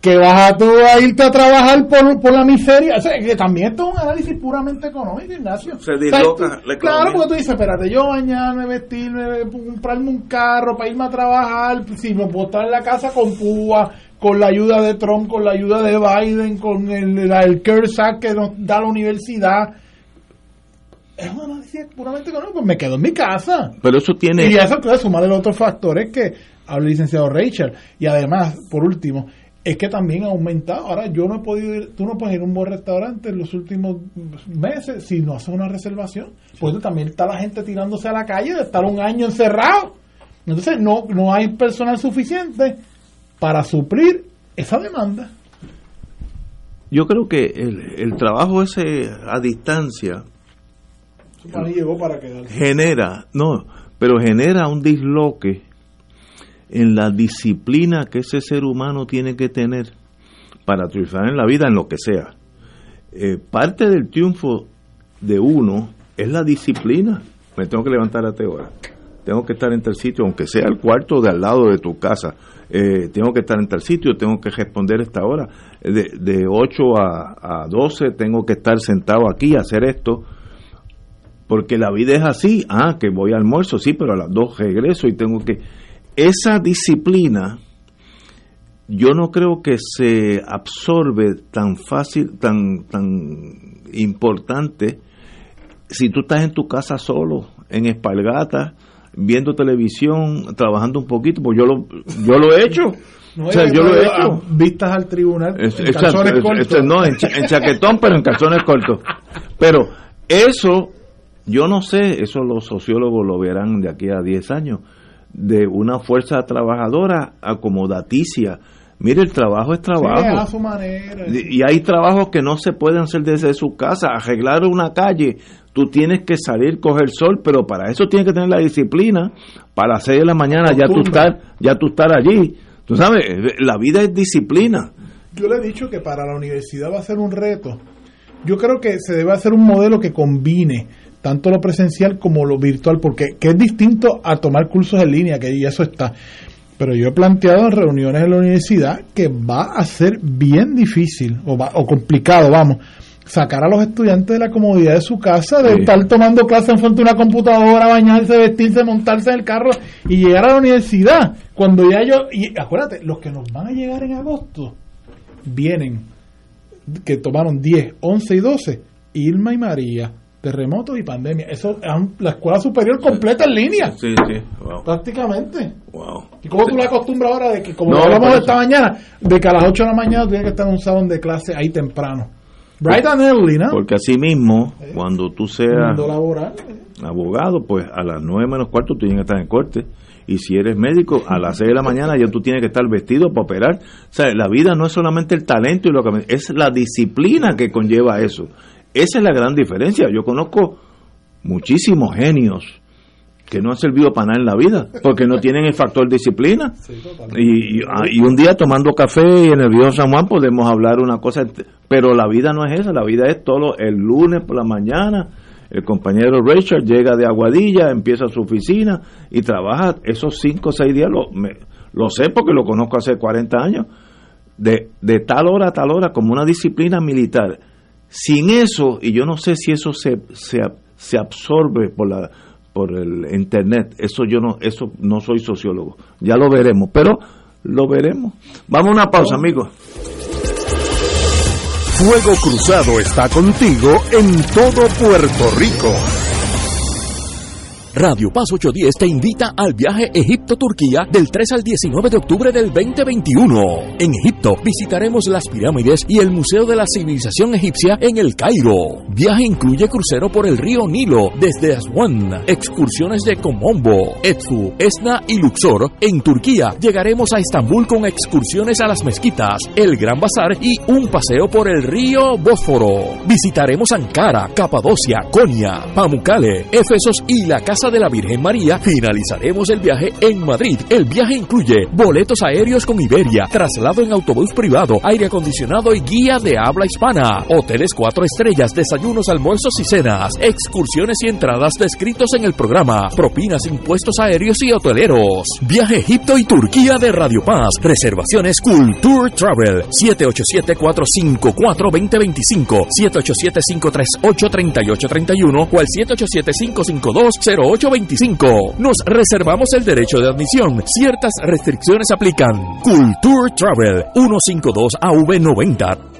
que vas a tú a irte a trabajar por, por la miseria. O sea, que también esto es un análisis puramente económico, Ignacio. Se disloca Claro, porque tú dices, espérate, yo mañana vestirme, comprarme un carro para irme a trabajar, si me puedo estar en la casa con púa, con la ayuda de Trump, con la ayuda de Biden, con el, el, que nos da la universidad es un análisis puramente económico, me quedo en mi casa. Pero eso tiene... Y eso puede sumar el otro factor, es que habla el licenciado Rachel. Y además, por último, es que también ha aumentado. Ahora yo no he podido ir, tú no puedes ir a un buen restaurante en los últimos meses si no haces una reservación. Pues también está la gente tirándose a la calle de estar un año encerrado. Entonces no, no hay personal suficiente para suplir esa demanda. Yo creo que el, el trabajo ese a distancia genera, no, pero genera un disloque en la disciplina que ese ser humano tiene que tener para triunfar en la vida, en lo que sea. Eh, parte del triunfo de uno es la disciplina. Me tengo que levantar a ahora. tengo que estar en tal sitio, aunque sea el cuarto de al lado de tu casa, eh, tengo que estar en tal sitio, tengo que responder esta hora, de, de 8 a, a 12 tengo que estar sentado aquí hacer esto, porque la vida es así, ah, que voy al almuerzo, sí, pero a las 2 regreso y tengo que... Esa disciplina, yo no creo que se absorbe tan fácil, tan, tan importante si tú estás en tu casa solo, en espalgata, viendo televisión, trabajando un poquito, pues yo lo, yo lo he hecho. *laughs* o sea, yo lo he hecho. Vistas al tribunal. en calzones cortos. no, en, chaquetón, pero en calzones cortos. Pero eso, yo no sé, eso los sociólogos lo verán de aquí a 10 años, de una fuerza trabajadora acomodaticia Mire, el trabajo es trabajo. su manera. Y hay trabajos que no se pueden hacer desde su casa. Arreglar una calle, tú tienes que salir, coger sol, pero para eso tienes que tener la disciplina. Para las 6 de la mañana ya tú, estar, ya tú estar allí. Tú sabes, la vida es disciplina. Yo le he dicho que para la universidad va a ser un reto. Yo creo que se debe hacer un modelo que combine tanto lo presencial como lo virtual, porque que es distinto a tomar cursos en línea, que ya eso está. Pero yo he planteado en reuniones en la universidad que va a ser bien difícil o, o complicado, vamos, sacar a los estudiantes de la comodidad de su casa, de estar tomando clases en frente de una computadora, bañarse, vestirse, montarse en el carro y llegar a la universidad. Cuando ya yo, y acuérdate, los que nos van a llegar en agosto vienen, que tomaron 10, 11 y 12, Irma y María, terremotos y pandemia. Eso la escuela superior completa en línea. Sí, sí, Prácticamente. Wow. ¿Y cómo tú la acostumbras ahora de que, como hablamos esta mañana, de que a las 8 de la mañana tienes que estar en un salón de clase ahí temprano? Bright and early, ¿no? Porque así mismo, cuando tú seas abogado, pues a las 9 menos cuarto tú tienes que estar en corte. Y si eres médico, a las 6 de la mañana ya tú tienes que estar vestido para operar. O sea, la vida no es solamente el talento y lo que es la disciplina que conlleva eso. Esa es la gran diferencia. Yo conozco muchísimos genios que no han servido para nada en la vida, porque no tienen el factor disciplina. Ah, y, un día tomando café en el río San Juan podemos hablar una cosa, pero la vida no es esa, la vida es todo el lunes por la mañana. El compañero Richard llega de Aguadilla, empieza su oficina y trabaja esos cinco o seis días, lo, lo sé porque lo conozco hace 40 años, de, de tal hora a tal hora como una disciplina militar sin eso, y yo no sé si eso se, se, se absorbe por la por el internet, eso yo no, eso no soy sociólogo, ya lo veremos, pero lo veremos. Vamos a una pausa, amigos. Fuego Cruzado está contigo en todo Puerto Rico. Radio Paz 810 te invita al viaje Egipto-Turquía del 3 al 19 de octubre del 2021. En Egipto visitaremos las pirámides y el Museo de la Civilización Egipcia en el Cairo. Viaje incluye crucero por el río Nilo desde Aswan, excursiones de Komombo, Edfu, Esna y Luxor. En Turquía llegaremos a Estambul con excursiones a las mezquitas, el Gran Bazar y un paseo por el río Bósforo. Visitaremos Ankara, Capadocia, Konya, Pamukkale, Éfesos y la Casa de la Virgen María, finalizaremos el viaje en Madrid. El viaje incluye boletos aéreos con Iberia, traslado en autobús privado, aire acondicionado y guía de habla hispana, hoteles cuatro estrellas, desayunos, almuerzos y cenas, excursiones y entradas descritos en el programa, propinas, impuestos aéreos y hoteleros. Viaje Egipto y Turquía de Radio Paz. Reservaciones Culture Travel 787-454-2025, 787-538-3831 o al 787-552-08 825. Nos reservamos el derecho de admisión. Ciertas restricciones aplican. Culture Travel 152 AV90.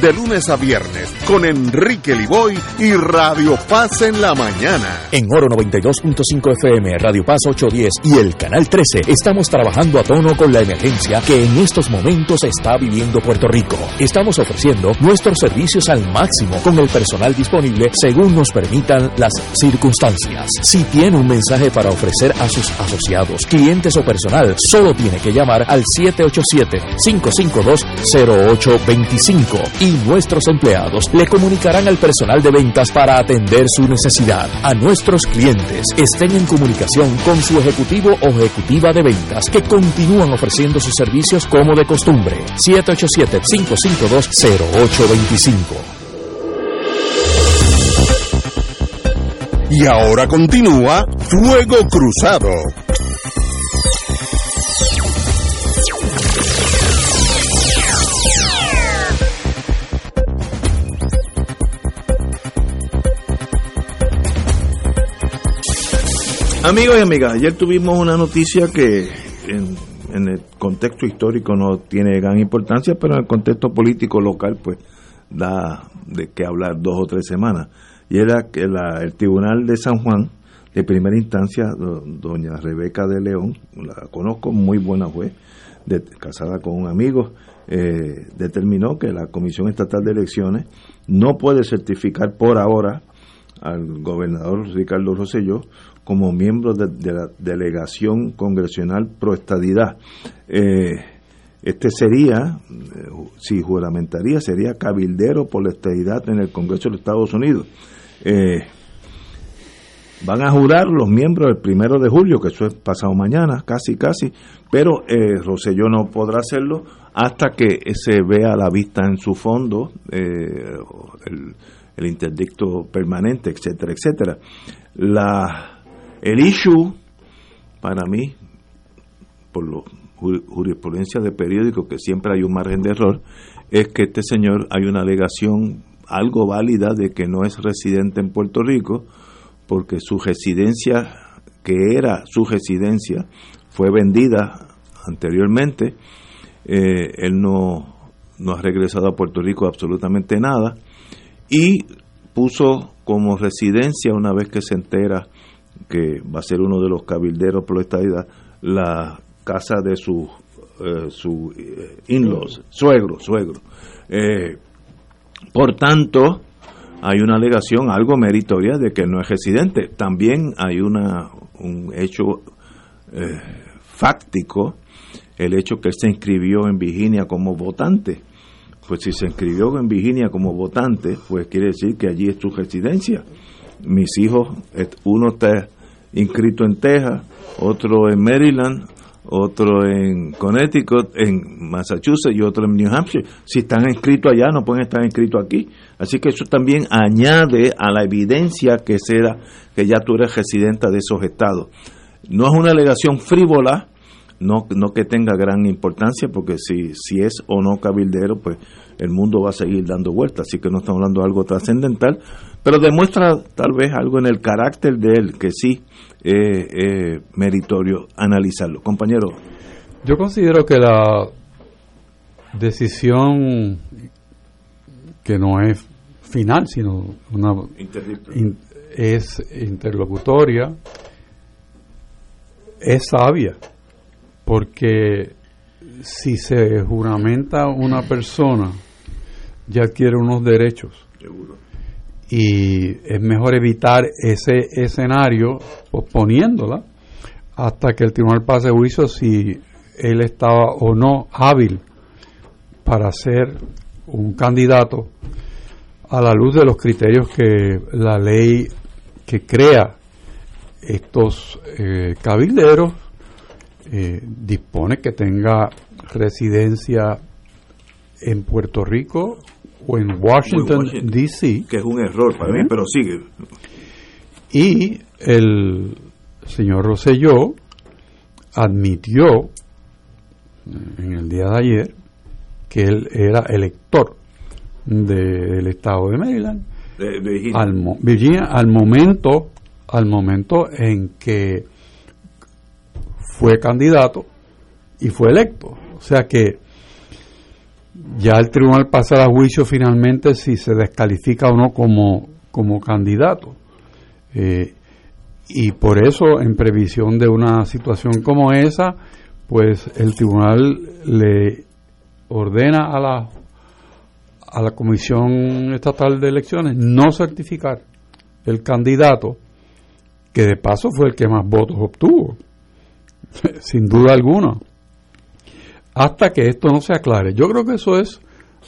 de lunes a viernes con Enrique Liboy y Radio Paz en la mañana. En Oro 92.5 FM, Radio Paz 810 y el Canal 13 estamos trabajando a tono con la emergencia que en estos momentos está viviendo Puerto Rico. Estamos ofreciendo nuestros servicios al máximo con el personal disponible según nos permitan las circunstancias. Si tiene un mensaje para ofrecer a sus asociados, clientes o personal, solo tiene que llamar al 787-552-0825 y nuestros empleados le comunicarán al personal de ventas para atender su necesidad. A nuestros clientes estén en comunicación con su ejecutivo o ejecutiva de ventas que continúan ofreciendo sus servicios como de costumbre. 787-552-0825. Y ahora continúa Fuego Cruzado. Amigos y amigas, ayer tuvimos una noticia que en, el contexto histórico no tiene gran importancia, pero en el contexto político local pues da de qué hablar dos o tres semanas. Y era que el Tribunal de San Juan, de primera instancia, doña Rebeca de León, la conozco, muy buena juez, de, casada con un amigo, eh, determinó que la Comisión Estatal de Elecciones no puede certificar por ahora al gobernador Ricardo Rosselló como miembro de, la delegación congresional pro estadidad. Eh, este sería, eh, si juramentaría, sería cabildero por la estadidad en el Congreso de Estados Unidos. Eh, van a jurar los miembros el primero de julio, que eso es pasado mañana, casi, casi, pero eh, no podrá hacerlo hasta que se vea la vista en su fondo, el, el interdicto permanente, etcétera, etcétera. La el issue, para mí, por la jurisprudencia de periódico, que siempre hay un margen de error, es que este señor hay una alegación algo válida de que no es residente en Puerto Rico, porque su residencia, que era su residencia, fue vendida anteriormente. Eh, él no, no ha regresado a Puerto Rico absolutamente nada y puso como residencia una vez que se entera que va a ser uno de los cabilderos por la estadidad, la casa de su, eh, su eh, in-laws, suegro, suegro. Eh, por tanto, hay una alegación algo meritoria de que no es residente. También hay una, un hecho fáctico, el hecho que él se inscribió en Virginia como votante. Pues si se inscribió en Virginia como votante, pues quiere decir que allí es su residencia mis hijos, uno está inscrito en Texas, otro en Maryland, otro en Connecticut, en Massachusetts y otro en New Hampshire. Si están inscritos allá, no pueden estar inscritos aquí. Así que eso también añade a la evidencia que será que ya tú eres residente de esos estados. No es una alegación frívola, no, no que tenga gran importancia, porque si, si es o no cabildero, pues el mundo va a seguir dando vueltas, así que no estamos hablando de algo trascendental, pero demuestra tal vez algo en el carácter de él que sí es meritorio analizarlo. Compañero. Yo considero que la decisión que no es final, sino una es interlocutoria, es sabia, porque si se juramenta una persona, ya adquiere unos derechos. Y es mejor evitar ese escenario posponiéndola hasta que el tribunal pase juicio si él estaba o no hábil para ser un candidato a la luz de los criterios que la ley que crea estos eh, cabilderos eh, dispone que tenga residencia en Puerto Rico o en Washington, D.C. Que es un error para mí, pero sigue. Y el señor Rosselló admitió en el día de ayer que él era elector del estado de Maryland. Al, Virginia, al momento, al momento en que fue candidato y fue electo. O sea que ya el tribunal pasará a juicio finalmente si se descalifica o no como, como candidato. Eh, y por eso, en previsión de una situación como esa, pues el tribunal le ordena a la a la Comisión Estatal de Elecciones no certificar el candidato que de paso fue el que más votos obtuvo, *laughs* sin duda alguna, hasta que esto no se aclare. Yo creo que eso es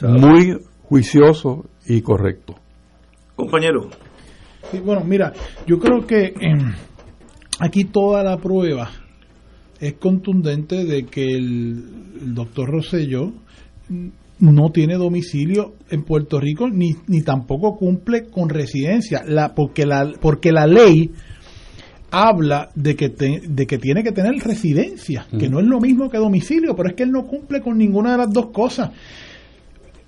muy juicioso y correcto. Compañero. bueno, mira, yo creo que em, aquí toda la prueba es contundente de que el, el doctor Rosselló no tiene domicilio en Puerto Rico ni, ni tampoco cumple con residencia, la, porque, la, porque la ley habla de que, de que tiene que tener residencia, que no es lo mismo que domicilio, pero es que él no cumple con ninguna de las dos cosas.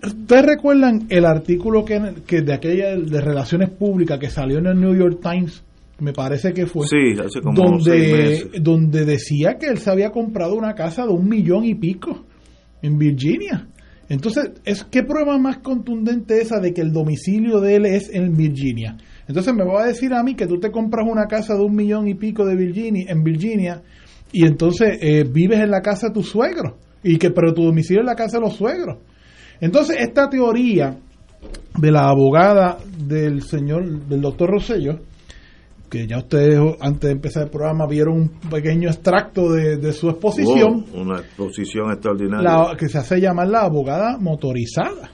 ¿Ustedes recuerdan el artículo que, que de aquella de relaciones públicas que salió en el New York Times? Me parece que fue. donde, donde decía que él se había comprado una casa de un millón y pico en Virginia. Entonces, es ¿qué prueba más contundente esa de que el domicilio de él es en Virginia? Entonces me va a decir a mí que tú te compras una casa de un millón y pico de Virginia, en Virginia y entonces eh, vives en la casa de tu suegro y que pero tu domicilio es la casa de los suegros. Entonces esta teoría de la abogada del señor del doctor Rosello que ya ustedes antes de empezar el programa vieron un pequeño extracto de, su exposición. una exposición extraordinaria. que se hace llamar la abogada motorizada.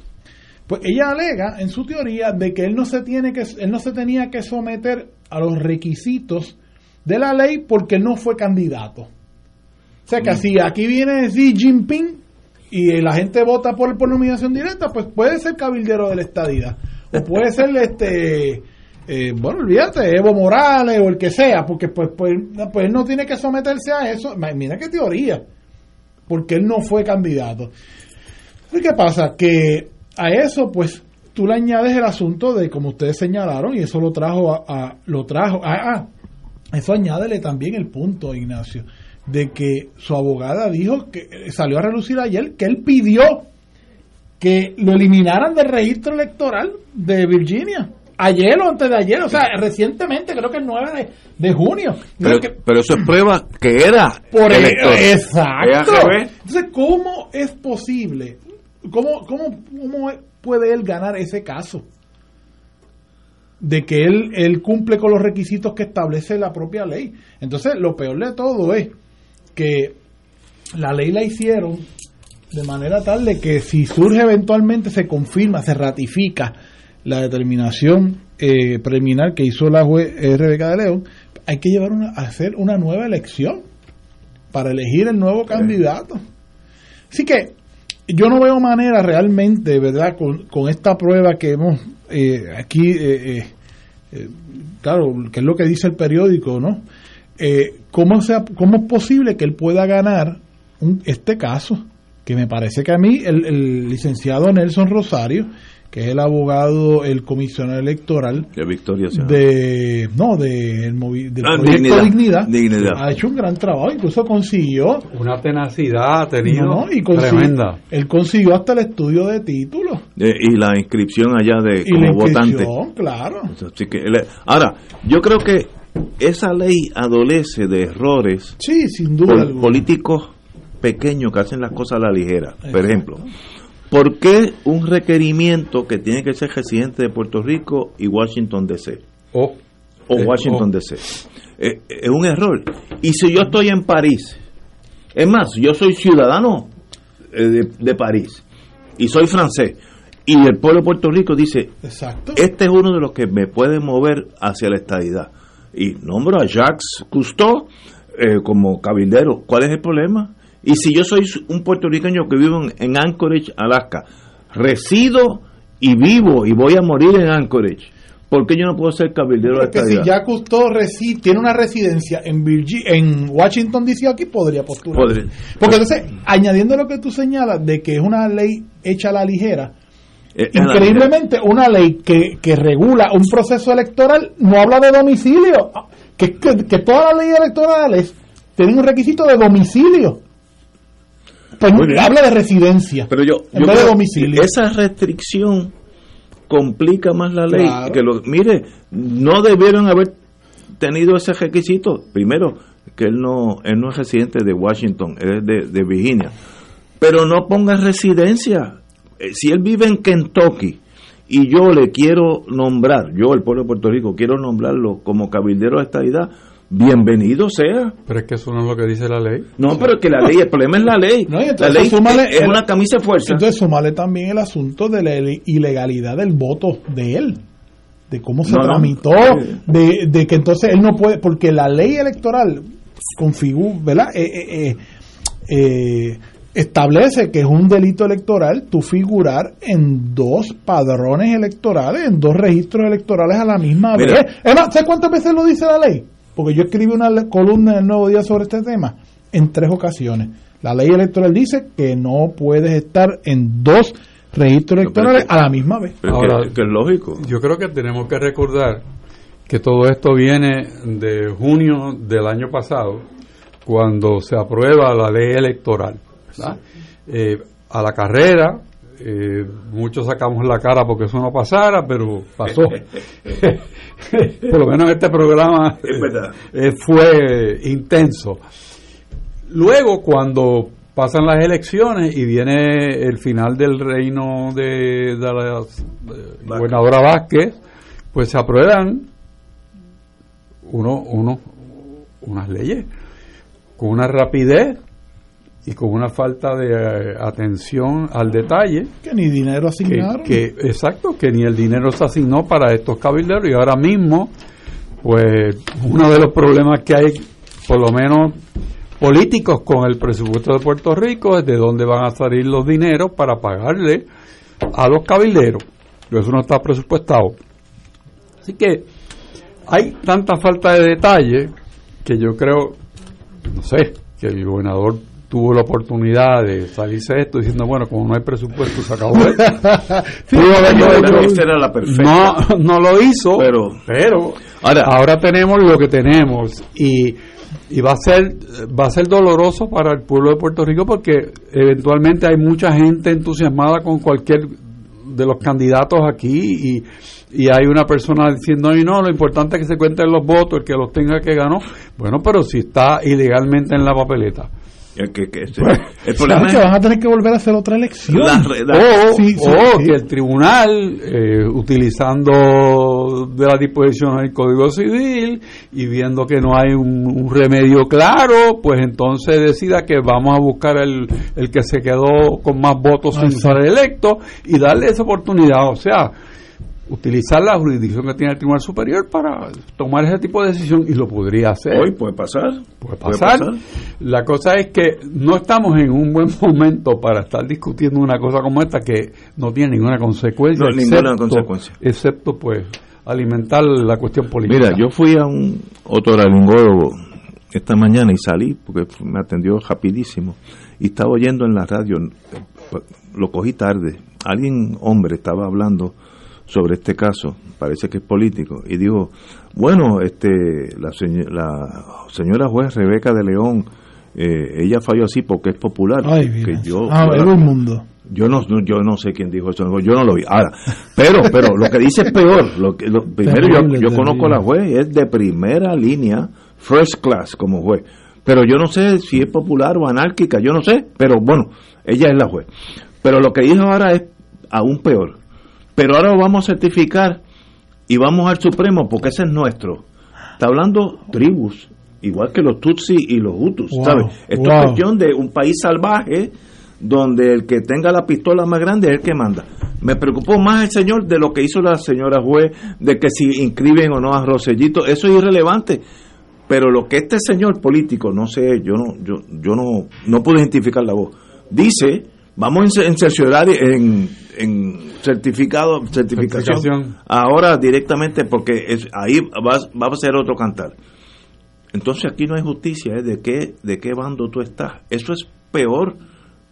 Pues ella alega en su teoría de que él no se tiene que él no se tenía que someter a los requisitos de la ley porque no fue candidato. O sea que mm. si aquí viene Xi Jinping y la gente vota por, por nominación directa, pues puede ser cabildero de la estadía o puede *laughs* ser este eh, bueno, olvídate, Evo Morales o el que sea, porque pues, pues, pues él no tiene que someterse a eso. Mira qué teoría, porque él no fue candidato. ¿Y qué pasa? Que a eso, pues, tú le añades el asunto de, como ustedes señalaron, y eso lo trajo a, lo trajo, ah, eso añádele también el punto, Ignacio, de que su abogada dijo que salió a relucir ayer que él pidió que lo eliminaran del registro electoral de Virginia ayer o antes de ayer, o sea, recientemente, creo que el 9 de, junio. Pero, eso es prueba que era por el, Exacto. Entonces, ¿cómo es posible? ¿Cómo, cómo, ¿Cómo puede él ganar ese caso? De que él, él cumple con los requisitos que establece la propia ley. Entonces, lo peor de todo es que la ley la hicieron de manera tal de que si surge eventualmente, se confirma, se ratifica la determinación eh, preliminar que hizo la juez eh, Rebeca de León, hay que llevar una, a hacer una nueva elección para elegir el nuevo candidato. Así que yo no veo manera realmente, ¿verdad?, con, con esta prueba que hemos eh, aquí, claro, que es lo que dice el periódico, ¿no? ¿cómo, sea, ¿Cómo es posible que él pueda ganar un, este caso? Que me parece que a mí, el, el licenciado Nelson Rosario, que es el abogado, el comisionado electoral de Victoria de no de el del ah, proyecto dignidad, ha hecho un gran trabajo incluso consiguió una tenacidad tenido y tremenda. él consiguió hasta el estudio de títulos y la inscripción allá de como votante. claro. Así que, ahora yo creo que esa ley adolece de errores sí sin duda políticos pequeños que hacen las cosas a la ligera. Por ejemplo ¿Por qué un requerimiento que tiene que ser residente de Puerto Rico y Washington DC? o eh, Washington DC. Eh, es un error. Y si yo estoy en París, es más, yo soy ciudadano eh, de, París y soy francés, y el pueblo de Puerto Rico dice, este es uno de los que me puede mover hacia la estadidad. Y nombro a Jacques Cousteau como cabildero. ¿Cuál es el problema? Y si yo soy un puertorriqueño que vivo en, Anchorage, Alaska, resido y vivo y voy a morir en Anchorage, ¿por qué yo no puedo ser cabildero de Porque si ya Cousteau tiene una residencia en en Washington DC aquí podría postular. Porque entonces, añadiendo lo que tú señalas de que es una ley hecha a la ligera, increíblemente una ley que, que regula un proceso electoral no habla de domicilio, que, que, que todas las leyes electorales tienen un requisito de domicilio. Pues, habla de residencia pero yo, en vez de domicilio. Esa restricción complica más la ley. Que lo, mire, no debieron haber tenido ese requisito. Primero, que él no, él no es residente de Washington, es de, de Virginia. Pero no ponga residencia. Eh, si él vive en Kentucky y yo le quiero nombrar, yo, el pueblo de Puerto Rico, quiero nombrarlo como cabildero de esta edad, bienvenido sea. Pero es que eso no es lo que dice la ley. No, pero es que la ley, el problema es la ley. la ley es, una camisa de fuerza. Entonces, sumale también el asunto de la ilegalidad del voto de él, de cómo se tramitó, de, de, que entonces él no puede, porque la ley electoral configura, ¿verdad? Eh, eh, eh, establece que es un delito electoral tu figurar en dos padrones electorales, en dos registros electorales a la misma vez. ¿sabes cuántas veces lo dice la ley? Porque yo escribí una columna en el Nuevo Día sobre este tema en tres ocasiones. La ley electoral dice que no puedes estar en dos registros electorales a la misma vez. Ahora, que, es lógico. Yo creo que tenemos que recordar que todo esto viene de junio del año pasado, cuando se aprueba la ley electoral. Eh, a la carrera, eh, muchos sacamos la cara porque eso no pasara, pero pasó. *laughs* Por lo menos este programa eh, fue intenso. Luego, cuando pasan las elecciones y viene el final del reino de, la gobernadora Vázquez, pues se aprueban uno, uno, unas leyes con una rapidez y con una falta de eh, atención al detalle. Que ni dinero asignaron. Que, exacto, que ni el dinero se asignó para estos cabilderos y ahora mismo, pues uno de los problemas que hay, por lo menos políticos con el presupuesto de Puerto Rico, es de dónde van a salir los dineros para pagarle a los cabilderos. Eso no está presupuestado. Así que hay tanta falta de detalle que yo creo, no sé, que el gobernador tuvo la oportunidad de salirse de esto diciendo, bueno, como no hay presupuesto, se acabó esto. *laughs* la no lo hizo, pero, pero ahora, tenemos lo que tenemos y, y va a ser va a ser doloroso para el pueblo de Puerto Rico porque eventualmente hay mucha gente entusiasmada con cualquier de los candidatos aquí y, y hay una persona diciendo, y no, lo importante es que se cuenten los votos, el que los tenga que ganó. Bueno, pero si está ilegalmente en la papeleta el, que, el problema es que van a tener que volver a hacer otra elección. o, que el tribunal, eh, utilizando de la disposición del Código Civil y viendo que no hay un, remedio claro, pues entonces decida que vamos a buscar el, el que se quedó con más votos sin ser electo y darle esa oportunidad. O sea, utilizar la jurisdicción que tiene el Tribunal Superior para tomar ese tipo de decisión y lo podría hacer. Hoy puede pasar. Puede pasar. La cosa es que no estamos en un buen momento para estar discutiendo una cosa como esta que no tiene ninguna consecuencia. No, ninguna consecuencia. Excepto, pues, alimentar la cuestión política. Mira, yo fui a un otorrinolaringólogo esta mañana y salí porque me atendió rapidísimo y estaba oyendo en la radio, lo cogí tarde, alguien, hombre, estaba hablando sobre este caso, parece que es político, y dijo, bueno, este, la, la señora juez Rebeca de León, eh, ella falló así porque es popular. que yo, ah, yo, mundo. Yo no, yo no sé quién dijo eso, yo no lo vi. Ahora, pero, pero lo que dice es peor. Lo que, lo, *laughs* primero, yo, yo conozco a la juez, es de primera línea, first class como juez. Pero yo no sé si es popular o anárquica, yo no sé, pero bueno, ella es la juez. Pero lo que dijo ahora es aún peor pero ahora lo vamos a certificar y vamos al Supremo porque ese es nuestro. Está hablando tribus, igual que los Tutsi y los Hutus, ¿sabes? Esto es cuestión de un país salvaje donde el que tenga la pistola más grande es el que manda. Me preocupó más el señor de lo que hizo la señora juez, de que si inscriben o no a Rosellito, eso es irrelevante. Pero lo que este señor político, no sé, yo no, yo, yo no, no puedo identificar la voz, dice Vamos a insercionar en, en certificado, certificación, ahora directamente porque es, ahí va, va, a ser otro cantar. Entonces aquí no hay justicia, ¿eh? ¿de qué, de qué bando tú estás? Eso es peor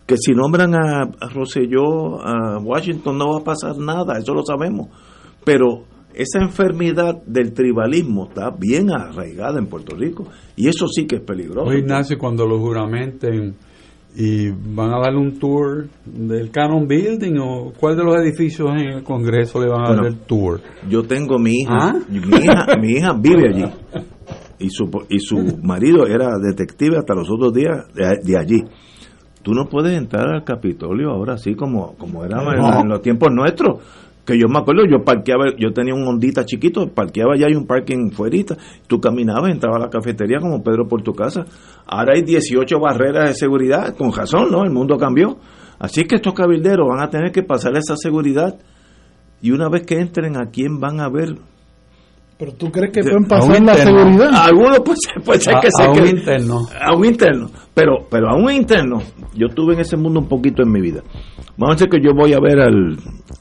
que si nombran a, a Rosselló, a Washington, no va a pasar nada, eso lo sabemos. Pero esa enfermedad del tribalismo está bien arraigada en Puerto Rico y eso sí que es peligroso. Ignacio, cuando lo juramenten y van a darle un tour del Canon Building o cuál de los edificios en el Congreso le van a dar el tour. Yo tengo mi hija, ¿Ah? mi hija, mi hija vive allí *laughs* y su y su marido era detective hasta los otros días de, allí. Tú no puedes entrar al Capitolio ahora así como como era en, los tiempos nuestros que yo me acuerdo, yo parqueaba, yo tenía un ondita chiquito, parqueaba ya hay un parking fuerita, tú caminabas, entrabas a la cafetería como Pedro por tu casa. Ahora hay 18 barreras de seguridad, con razón, ¿no? El mundo cambió. Así que estos cabilderos van a tener que pasar esa seguridad y una vez que entren, ¿a quién van a ver? Pero tú crees que pueden pasar la seguridad? Algunos pues, *laughs* puede ser que se a un interno. A un interno. Pero, pero a un interno, yo estuve en ese mundo un poquito en mi vida. Vamos a decir que yo voy a ver al,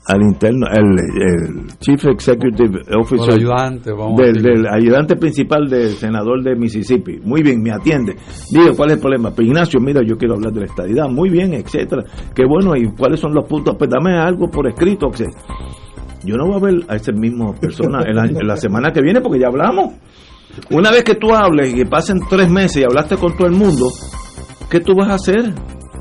al interno, el, Chief Executive Officer. ayudante, del, ayudante principal del senador de Mississippi. Muy bien, me atiende. Digo, ¿cuál es el problema? Pues Ignacio, mira, yo quiero hablar de la estadidad. Muy bien, etcétera. Qué bueno, ¿y cuáles son los puntos? Pues dame algo por escrito, etcétera yo no voy a ver a esa misma persona en la, semana que viene porque ya hablamos. Una vez que tú hables y pasen tres meses y hablaste con todo el mundo, ¿qué tú vas a hacer?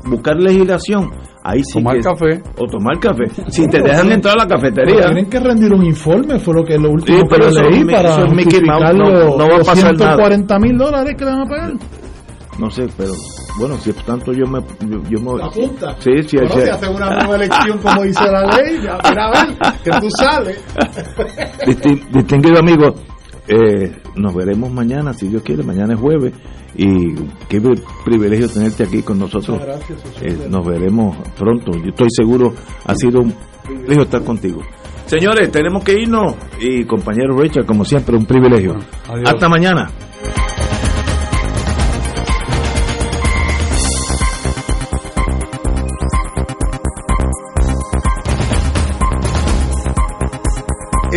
Buscar legislación. Ahí sí tomar café. O tomar café. Si te dejan entrar a la cafetería. tienen que rendir un informe, fue lo que lo último sí, pero que leí para no, va a pasar 140 mil dólares que le van a pagar. No sé, pero bueno, si es tanto yo me... Yo, me la junta. Sí, sí. Bueno, si hace una nueva elección como dice la ley, ya a ver, que tú sales. *laughs* distinguido amigo, eh, nos veremos mañana, si Dios quiere, mañana es jueves, y qué privilegio tenerte aquí con nosotros. Gracias, eh, nos veremos pronto, yo estoy seguro, ha sido un privilegio estar contigo. Señores, tenemos que irnos, y compañero Richard, como siempre, un privilegio. Hasta mañana.